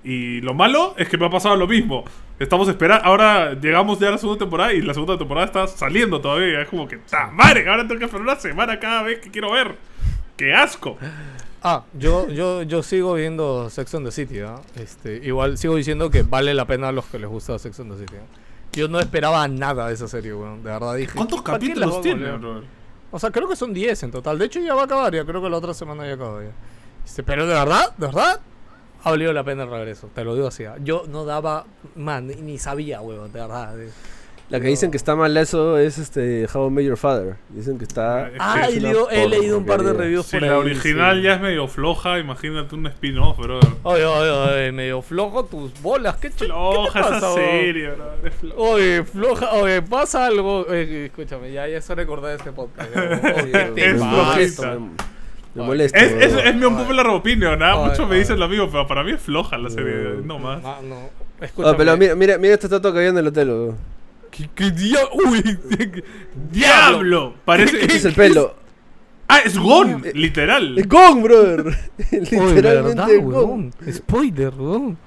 Y lo malo es que me ha pasado lo mismo. Estamos esperando. Ahora llegamos ya a la segunda temporada y la segunda temporada está saliendo todavía. Es como que. ¡Ta madre! Ahora tengo que esperar una semana cada vez que quiero ver. ¡Qué asco! Ah, yo, yo, yo sigo viendo Sex and the City, ¿ah? Este, igual sigo diciendo que vale la pena a los que les gusta Sex and the City. ¿ah? Yo no esperaba nada de esa serie, weón. De verdad dije. ¿Cuántos ¿para qué la capítulos tiene, bro? O sea, creo que son 10 en total. De hecho, ya va a acabar. Ya creo que la otra semana ya acaba ya. Este, pero de verdad, de verdad, ha valido la pena el regreso. Te lo digo así. ¿ah? Yo no daba. Man, ni, sabía, weón, de verdad. La que dicen que está mal eso es este How I Met Your Father. Dicen que está. Ah, Ah, es y una leo- he leído un par de reviews Si por la ahí, original sí. ya es medio floja, imagínate un spin-off, bro. Oye, oye, oye, medio flojo tus bolas. ¿Qué, ch- ¿qué te Floja pasa, esa serie, bro. Es floja. Oye, floja, oye, pasa algo. Oye, escúchame, ya, ya es hora de este podcast. Oye, ¿qué te Es Me molesta, me- Me molesta. Es, es, es mi unpopular opinion, ¿ah? Ay, Muchos me ay. dicen lo mismo, pero para mí es floja la serie, no más. Ah, no. Ah, Escúchame. pero mira, mira, mira esta estatua que había en el hotel. weón. ¿Qué, qué dia- Uy, ¡Diablo! Parece. Este es el pelo. ¡Ah, es Gon! Literal. Es Gong, brother. Literalmente es Gong. weón. Spoiler, weón.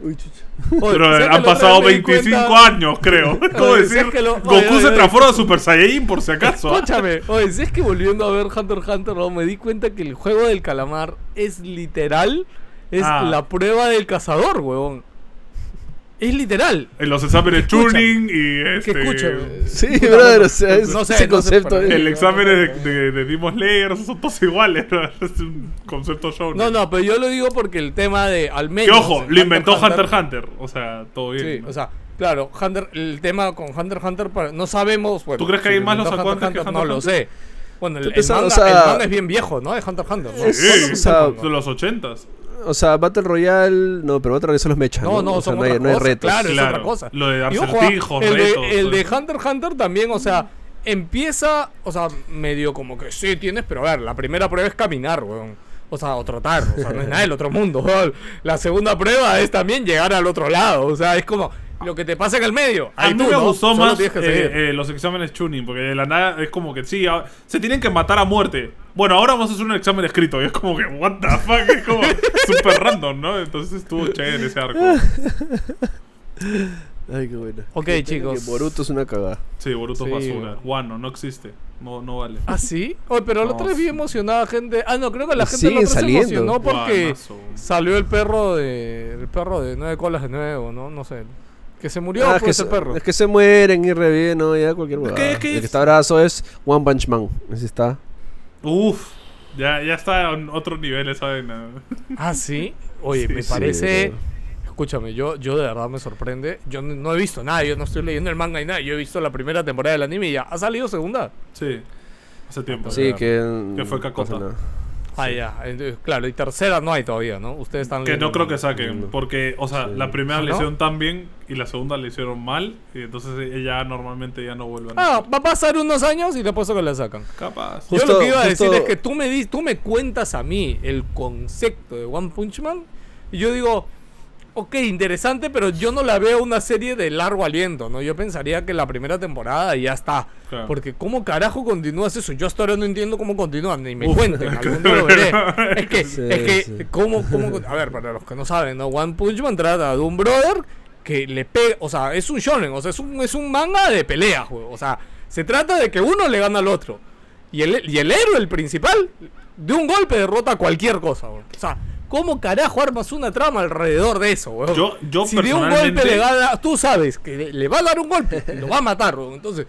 Uy, chucha. Oye, Pero ¿sabes que han pasado vez me di 25 cuenta- años, creo. ¿Cómo Oye, decir? ¿sabes que lo- Goku oye, oye, se oye. transforma en Super Saiyajin por si acaso. Escúchame, oye, si es que volviendo a ver Hunter x Hunter, ¿no? me di cuenta que el juego del calamar es literal, es Ah. la prueba del cazador, weón. Es literal. En los exámenes. Turing y Que este. escúchame. Sí, Puta, brother, bueno, o sea, es- no sé, ese no concepto es- El examen de, de, de Demon Slayer son todos iguales, ¿no? Es un concepto show. No, no, pero yo lo digo porque el tema de al Que menos. ojo, en lo inventó Hunter x Hunter. O sea, todo bien. Sí, ¿no? o sea, claro, Hunter, el tema con Hunter x Hunter, para- no sabemos. Bueno, ¿Tú crees que si hay más los antes que No Hunter lo x Hunter? sé. Bueno, el, el piensas, manga, o sea- el manga es bien viejo, ¿no? De Hunter x Hunter, ¿no? Es- Sí, o sea, de los ochentas. O sea, Battle Royale. No, pero Battle Royale son los mechas. No, no, o sea, son no hay, no hay cosa, retos. Claro, es Claro, otra cosa. lo de acertijos, el, retos, de, el de Hunter x Hunter también, o sea, empieza, o sea, medio como que sí tienes, pero a ver, la primera prueba es caminar, weón. O sea, o trotar, o sea, no es nada del otro mundo. weón. La segunda prueba es también llegar al otro lado, o sea, es como lo que te pasa en el medio. A Ahí mí tú, me gustó más eh, eh, los exámenes tuning, porque de la nada es como que sí, ah, se tienen que matar a muerte. Bueno, ahora vamos a hacer un examen escrito. Y es como que, what the fuck, es como super random, ¿no? Entonces estuvo chévere ese arco. Ay, qué buena. Ok, Qué chicos. Boruto es una cagada. Sí, Boruto Sí, es basura. bueno. Guano, no existe. No, no vale. ¿Ah, sí? Oye, pero el No, otro día vi emocionada gente. Ah, no, creo que la gente no se saliendo. emocionó porque Guanazo. salió el perro de. El perro de nueve colas de nuevo, ¿no? No sé. Que se murió Ah, es, pues, que perro. es que se mueren y reviven, no, ya cualquier huevada. que- es que El es- que está brazo es One Punch Man. Ese está. Uf, ya, ya está en otro nivel esa vaina. Ah, sí. Oye, Sí, me sí, parece. pero- Escúchame, yo, yo de verdad me sorprende. Yo no, no he visto nada, yo no estoy leyendo el manga y nada. Yo he visto la primera temporada del anime y ya. ¿Ha salido segunda? Sí, hace tiempo. Sí, ya. que. Que fue no Ah, ya. Entonces, claro, y tercera no hay todavía, ¿no? Ustedes están Que no creo que saquen, porque, o sea, Sí. la primera ¿Ah, le no? hicieron tan bien y la segunda le hicieron mal, y entonces ella normalmente ya no vuelve a Ah, va a pasar unos años y después que la sacan. Capaz. Yo lo que iba a decir es que tú me, di- tú me cuentas a mí el concepto de One Punch Man y yo digo, ok, interesante, pero yo no la veo una serie de largo aliento, ¿no? Yo pensaría que la primera temporada y ya está. Claro. Porque ¿cómo carajo continúas eso? Yo hasta ahora no entiendo cómo continúan, ni me Uf. cuenten, algún día lo veré. Es que, Sí, es que, sí. ¿cómo, cómo, a ver, para los que no saben, ¿no? One Punch Man trata de un brother que le pega, o sea, es un shonen, o sea, es un, es un manga de pelea, juego. O sea, se trata de que uno le gana al otro. Y el, y el héroe, el principal, de un golpe derrota cualquier cosa. O sea, ¿cómo carajo armas una trama alrededor de eso, weón? Yo- yo si de un golpe personalmente- le gana, tú sabes que le, va a dar un golpe, y lo va a matar, weón. Entonces,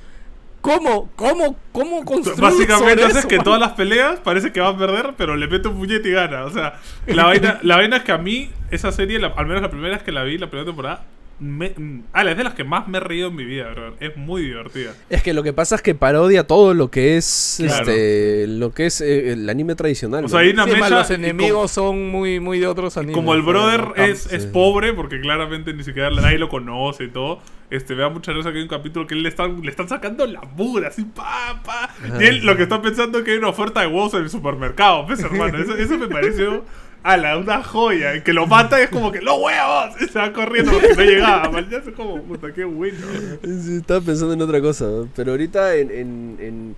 ¿cómo, cómo, cómo construir Básicamente sobre haces eso, que todas las peleas parece que va a perder, pero le mete un puñete y gana. O sea, la vaina, la vaina es que a mí, esa serie, la- al menos la primera vez que la vi, la primera temporada, me, mm, ah, es de las que más me he reído en mi vida, bro. Es muy divertida. Es que lo que pasa es que parodia todo lo que es Claro. este lo que es eh, el anime tradicional. O sea, hay una Sí, mecha los enemigos son muy, muy de otros animes. Como el brother es, es sí. pobre, porque claramente ni siquiera nadie lo conoce y todo. Este, vea muchas veces que hay un capítulo que él le están, le están sacando la mugre, así, pa, pa. Y él lo que está pensando es que hay una oferta de huevos en el supermercado, pues, hermano. Eso, eso me pareció, ala, una joya. Que lo mata y es como que, ¡los huevos! Y se va corriendo porque no llegaba. Ya es como, puta, qué bueno. Sí, estaba pensando en otra cosa, ¿no? pero ahorita en, en, en-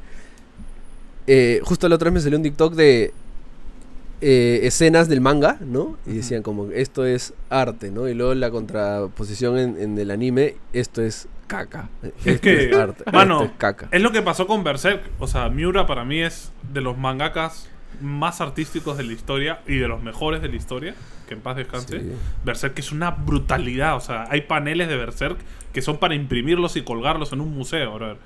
eh, justo la otra vez me salió un TikTok de eh, escenas del manga, ¿no? Y decían como esto es arte, ¿no? Y luego la contraposición en, en el anime, esto es caca. Es que, arte, mano, esto es caca. es lo que pasó con Berserk. O sea, Miura para mí es de los mangakas más artísticos de la historia y de los mejores de la historia. Que en paz descanse. Sí. Berserk es una brutalidad. O sea, hay paneles de Berserk que son para imprimirlos y colgarlos en un museo, brother.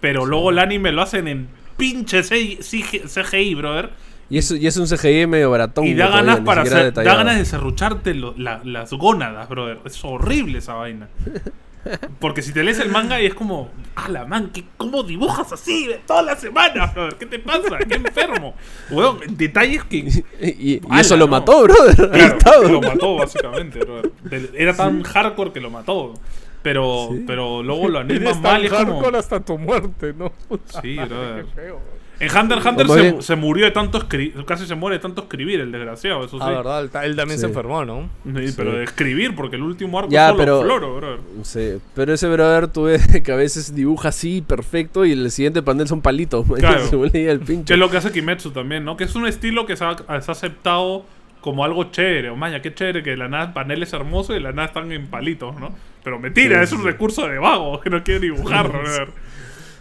Pero luego el anime lo hacen en pinche CGI, brother. Y es, y es un CGI medio baratón. Y da ganas para hacer, da ganas de serrucharte lo- la- las gónadas, brother. Es horrible esa vaina. Porque si te lees el manga y es como, ala man, ¿qué, ¿cómo dibujas así de todas las semanas, brother? ¿Qué te pasa? ¿Qué enfermo? Weón, detalles que. Y, y Ala, eso lo no. mató, brother. Claro, estaba. lo mató, básicamente, brother. Era tan hardcore que lo mató. Pero, Sí. pero luego lo animan mal y es como. hardcore hasta tu muerte, ¿no? Puta Sí, madre, brother. qué feo. En Hunter x Hunter Más se, se murió de tanto escribir. Casi se muere de tanto escribir, el desgraciado, eso sí. Ah, verdad, él, ta- él también se Sí. enfermó, ¿no? Sí, Sí. Pero de escribir, porque el último arco Ya, es solo pero- floro, brother. Sí, pero ese brother tuve que a veces dibuja así perfecto y el siguiente panel son palitos. Claro. Se volvía el Que pinche. es lo que hace Kimetsu también, ¿no? Que es un estilo que se ha, se ha aceptado como algo chévere. O maña, qué chévere que la nada el panel es hermoso y la nada están en palitos, ¿no? Pero mentira, Sí, es un sí. recurso de vago que no quiere dibujar, brother.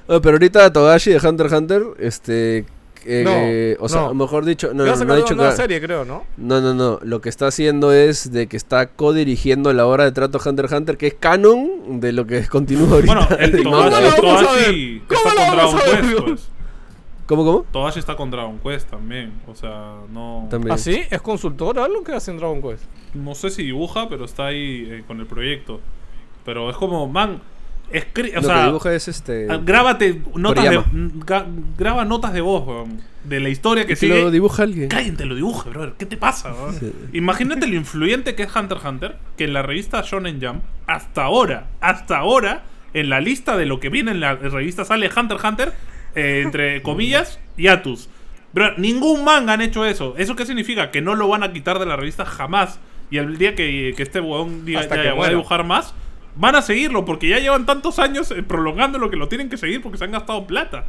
Ah, pero ahorita Togashi de Hunter x Hunter, este. eh, No, o sea, no. mejor dicho, no, no, no ha dicho una que. serie, creo, ¿no? No, no, no. Lo que está haciendo es de que está co-dirigiendo la obra de trato Hunter x Hunter, que es canon de lo que continúa ahorita. Bueno, el de Togashi, manga. ¿Cómo lo vamos a Togashi ver? está ¿Cómo lo con vamos Dragon Quest, pues. ¿Cómo, cómo? Togashi está con Dragon Quest también. O sea, no. También. ¿Ah, sí? ¿Es consultora lo que hace en Dragon Quest? No sé si dibuja, pero está ahí eh, con el proyecto. Pero es como, man. Escri- o Lo que sea, dibuja es este. ah, grábate notas de, Toriyama. graba notas de voz, weón, de la historia que que sigue. lo dibuja alguien. Cállate, lo dibuje, brother. ¿Qué te pasa? weón? Sí. Imagínate lo influyente que es Hunter x Hunter, que en la revista Shonen Jump, hasta ahora, hasta ahora, en la lista de lo que viene en la revista sale Hunter x Hunter, eh, entre comillas, Yatus. Bro, ningún manga han hecho eso. ¿Eso qué significa? Que no lo van a quitar de la revista jamás. Y el día que, que este huevón diga, Hasta ya, que ya, voy a dibujar más, van a seguirlo, porque ya llevan tantos años eh, prolongando lo que lo tienen que seguir porque se han gastado plata.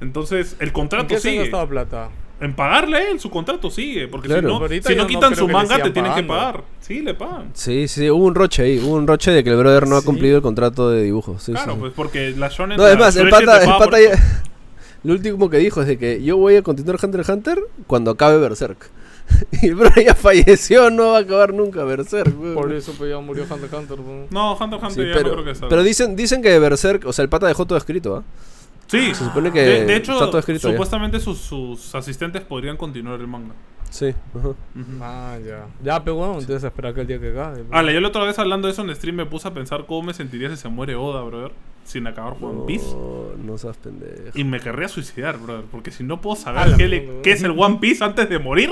Entonces, el ¿En contrato qué se han sigue. gastado plata? En pagarle a él, su contrato sigue. Porque Claro. si no, si no quitan su manga, te tienen que pagar. Sí, le pagan. Sí, sí, hubo un roche ahí. Hubo un roche de que el brother no ha cumplido el contrato de dibujo. Sí, claro, sí. pues porque la Shonen. No, es más, el pata, el pata ya-. Lo último que dijo es de que yo voy a continuar Hunter x Hunter cuando acabe Berserk. Y el brother ya falleció, no va a acabar nunca Berserk. weón. Por eso pues ya murió Hunter x Hunter. weón. No, Hunter x Sí, Hunter ya pero, no creo que salga. pero dicen, dicen que Berserk, o sea, el pata dejó todo escrito, ¿ah? Sí, Se supone que de, de hecho, está todo escrito ya. supuestamente sus, sus asistentes podrían continuar el manga. Sí. Ah, ya. Ya, pero bueno, entonces espera que el día que acabe. pues. Ale, yo la otra vez hablando de eso en stream me puse a pensar cómo me sentiría si se muere Oda, brother, sin acabar One Piece. No, no seas pendejo. Y me querría suicidar, brother, porque si no puedo saber Ala, qué, le- no, no. qué es el One Piece antes de morir,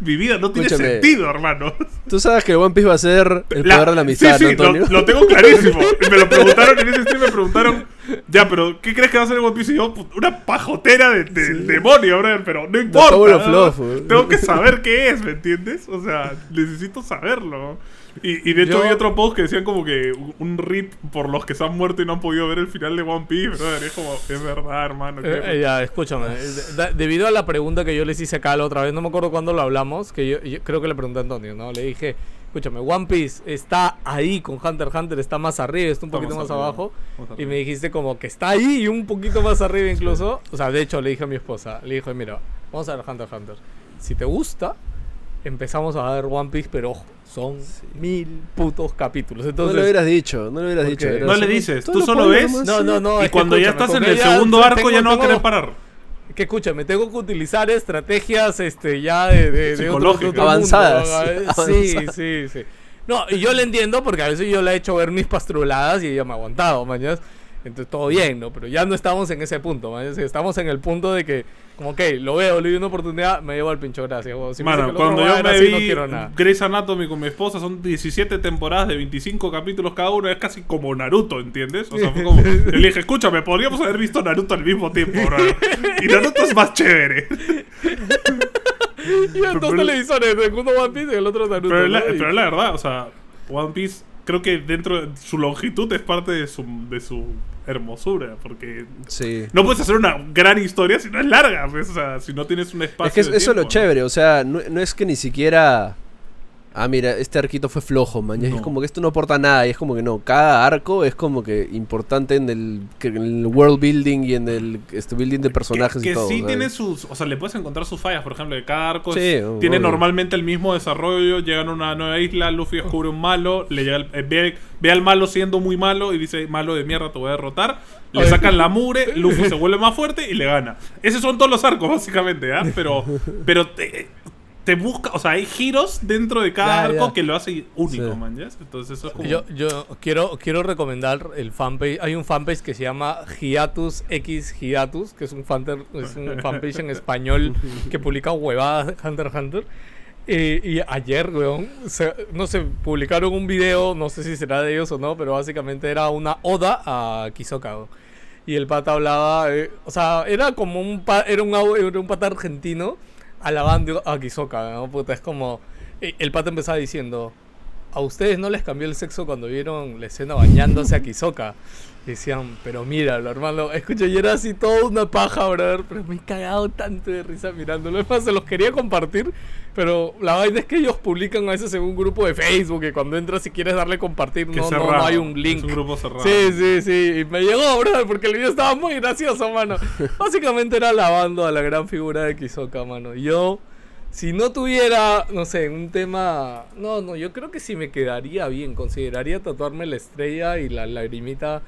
mi vida no tiene Escúchame. sentido, hermano. Tú sabes que el One Piece va a ser el La- poder de la amistad, sí, ¿no, sí, lo, Antonio? lo tengo clarísimo. Y me lo preguntaron en ese stream, me preguntaron, ya, pero ¿qué crees que va a ser el One Piece? Y yo, "Put- una pajotera de, de- demonio, brother, pero no importa. ¿no? Tengo que saber qué es, ¿me entiendes? O sea, necesito saberlo. Y, y de hecho Yo- vi otro post que decían como que un- rip por los que se han muerto y no han podido ver el final de One Piece, brother. Es como, es verdad, hermano. Eh, eh, ya, escúchame. eh, de- debido a la pregunta que yo les hice acá la otra vez, no me acuerdo cuándo lo hablamos, que yo, yo creo que le pregunté a Antonio, ¿no? Le dije, escúchame, One Piece está ahí con Hunter x Hunter, está más arriba, está un poquito más más arriba, abajo. Y arriba. me dijiste como que está ahí y un poquito más arriba incluso. O sea, de hecho le dije a mi esposa, le dije, mira, vamos a ver Hunter x Hunter. Si te gusta, empezamos a ver One Piece, pero ojo, son mil putos capítulos. No Entonces, lo hubieras dicho, no lo hubieras ¿Por dicho. No le dices, tú lo solo ves. No, no, no. y cuando ya estás en el segundo arco tengo- ya no va a tengo- querer parar. Que escúchame, tengo que utilizar estrategias este ya de, de, de otro- de otro mundo, Avanzadas. ¿no? Sí, Avanzadas. sí, sí. No, y yo le entiendo porque a veces yo le he hecho ver mis pastruladas y ella me ha aguantado, mañas. Entonces todo bien, ¿no? Pero ya no estamos en ese punto. Estamos en el punto de que, como que lo veo, le doy una oportunidad, me llevo al pincho, gracias. Si dice Mano, cuando yo me vi no quiero nada. Grey's Anatomy con mi esposa, son 17 temporadas de 25 capítulos cada uno, es casi como Naruto, ¿entiendes? O sea, fue como. Le dije, escúchame, podríamos haber visto Naruto al mismo tiempo, bro. Y Naruto es más chévere. Y en dos televisores, el uno One Piece y el otro Naruto. Pero, la, ¿no? Y- pero es la verdad, o sea, One Piece, creo que dentro de su longitud es parte de su, de su hermosura, porque Sí. no puedes hacer una gran historia si no es larga, pues, o sea, si no tienes un espacio. Es que es- de eso es lo chévere, o sea, no, no es que ni siquiera... Ah, mira, este arquito fue flojo, man. Es como que esto no aporta nada. Y es como que no, cada arco es como que importante en el, que en el world building y en el este, building de personajes que, y todo. sí ¿sabes? tiene sus. O sea, le puedes encontrar sus fallas. Por ejemplo, que cada arco Sí, es- tiene normalmente el mismo desarrollo. Llegan a una nueva isla, Luffy descubre un malo, le llega el- eh, ve, ve al malo siendo muy malo y dice: Malo de mierda, te voy a derrotar. Le sacan la mure, Luffy se vuelve más fuerte y le gana. Esos son todos los arcos, básicamente, ¿ah? Pero, pero te, te busca. O sea, hay giros dentro de cada Ya, arco ya. que lo hace único, Sí. man. ¿ya? Entonces, eso es como. Yo, yo quiero, quiero recomendar el fanpage. Hay un fanpage que se llama Hiatus X Hiatus, que es un, fanter- es un fanpage en español que publica huevadas Hunter x Hunter. Eh, y ayer, weón, se- no sé, publicaron un video, no sé si será de ellos o no, pero básicamente era una oda a Kizoka. weón. Y el pata hablaba, eh, o sea, era como un, pa- era un, era un pata argentino alabando a Kizoka, ¿no? Puta, es como, el pata empezaba diciendo, ¿A ustedes no les cambió el sexo cuando vieron la escena bañándose a Decían, pero míralo, hermano. Escucha, y era así toda una paja, brother. Pero me he cagado tanto de risa mirándolo. Es más, se los quería compartir. Pero la vaina es que ellos publican a veces en un grupo de Facebook. Que cuando entras y quieres darle compartir, no, no, hay un Es link. un grupo cerrado. Sí, sí, sí. Y me llegó, brother, porque el video estaba muy gracioso, mano. Básicamente era alabando a la gran figura de Kizoka, mano. Yo, si no tuviera, no sé, un tema. No, no, yo creo que sí me quedaría bien. Consideraría tatuarme la estrella y la lagrimita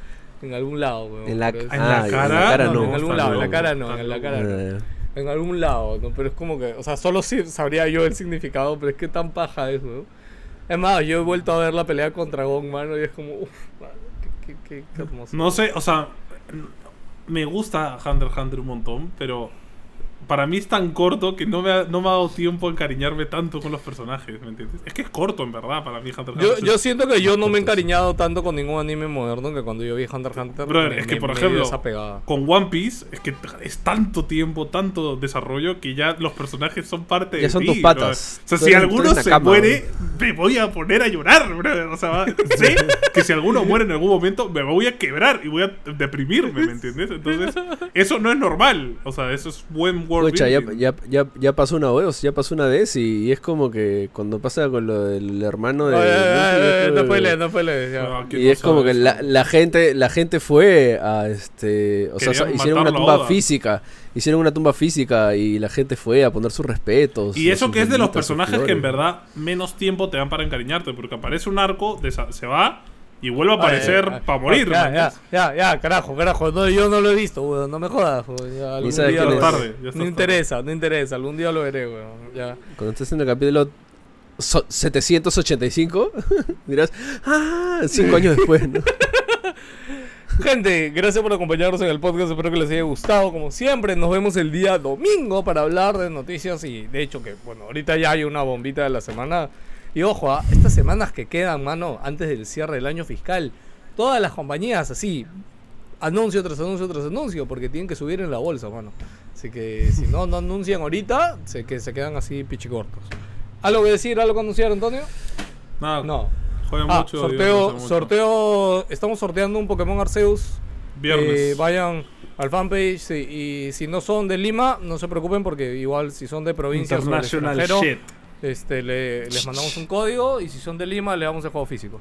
en algún lado, weón. En la, Pero es- En la ah, cara, no. en algún lado, en la cara no, en la cara no. En algún lado, ¿no? Pero es como que, o sea, solo sabría yo el significado, pero es que tan paja es, weón. Es más, yo he vuelto a ver la pelea contra Gon, mano, y es como, uff, qué, qué, qué hermoso. No sé, o sea, me gusta Hunter x Hunter un montón, pero para mí es tan corto que no me ha, no me ha dado tiempo a encariñarme tanto con los personajes, ¿me entiendes? Es que es corto, en verdad, para mí Hunter x Yo, Hunter. yo siento que yo no me he encariñado tanto con ningún anime moderno que cuando yo vi Hunter x Hunter. Me- es que, me- por ejemplo. Con One Piece, es que es tanto tiempo, tanto desarrollo que ya los personajes son parte Ya de son ti, tus patas. O sea, si eres- alguno se Nakama, muere, me voy a poner a llorar, brother. O sea, sé que si alguno muere en algún momento, me voy a quebrar y voy a deprimirme, ¿me entiendes? Entonces, eso no es normal. O sea, eso es buen world Pucha, ya, building. ya, ya, ya pasó una vez, ya pasó una vez y, y es como que cuando pasa con lo del hermano de... Ay, no como- spoilees, no. Ah, ¿quién Y no es como que la, la gente la gente fue a este o sea Querían hicieron una tumba Oda. física hicieron una tumba física y la gente fue a poner sus respetos Y eso que es de los personajes que en verdad menos tiempo te dan para encariñarte, porque aparece un arco, se va y vuelve a aparecer para morir. Ya, ¿me ya, ya, ya, carajo, carajo. No, yo no lo he visto, weón. No me jodas, weón. Ya, algún día lo. Tarde, ya No tarde. interesa, no interesa. Algún día lo veré, weón. Ya. cuando estés en el capítulo so- 785 dirás ah cinco años después ¿no? Gente, gracias por acompañarnos en el podcast. Espero que les haya gustado. Como siempre, nos vemos el día domingo para hablar de noticias. Y de hecho, que bueno, ahorita ya hay una bombita de la semana. Y ojo, ah, estas semanas que quedan, mano, antes del cierre del año fiscal, todas las compañías así, anuncio tras anuncio tras anuncio, porque tienen que subir en la bolsa, mano. Así que si no, no anuncian ahorita, se, que se quedan así pichicortos. ¿Algo que decir? ¿Algo que anunciar, Antonio? Nada, No. jueguen Ah, mucho. sorteo, mucho. sorteo, estamos sorteando un Pokémon Arceus. Viernes. Eh, vayan al fanpage sí, y si no son de Lima, no se preocupen porque igual si son de provincias o este, le- les mandamos un código y si son de Lima le damos el juego físico.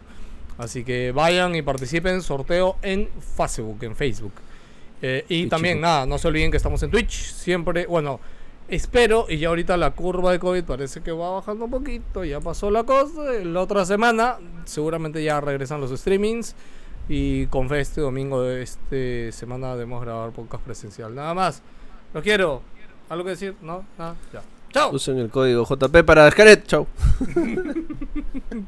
Así que vayan y participen sorteo en Facebook, en Facebook. Eh, y también nada, no se olviden que estamos en Twitch, siempre, bueno, espero y ya ahorita la curva de COVID parece que va bajando un poquito, ya pasó la cosa, la otra semana seguramente ya regresan los streamings y con fe este domingo de este semana debemos grabar podcast presencial. Nada más, lo quiero. ¿Algo que decir? No, nada, ya. Chao. usen el código JP para Scaret chao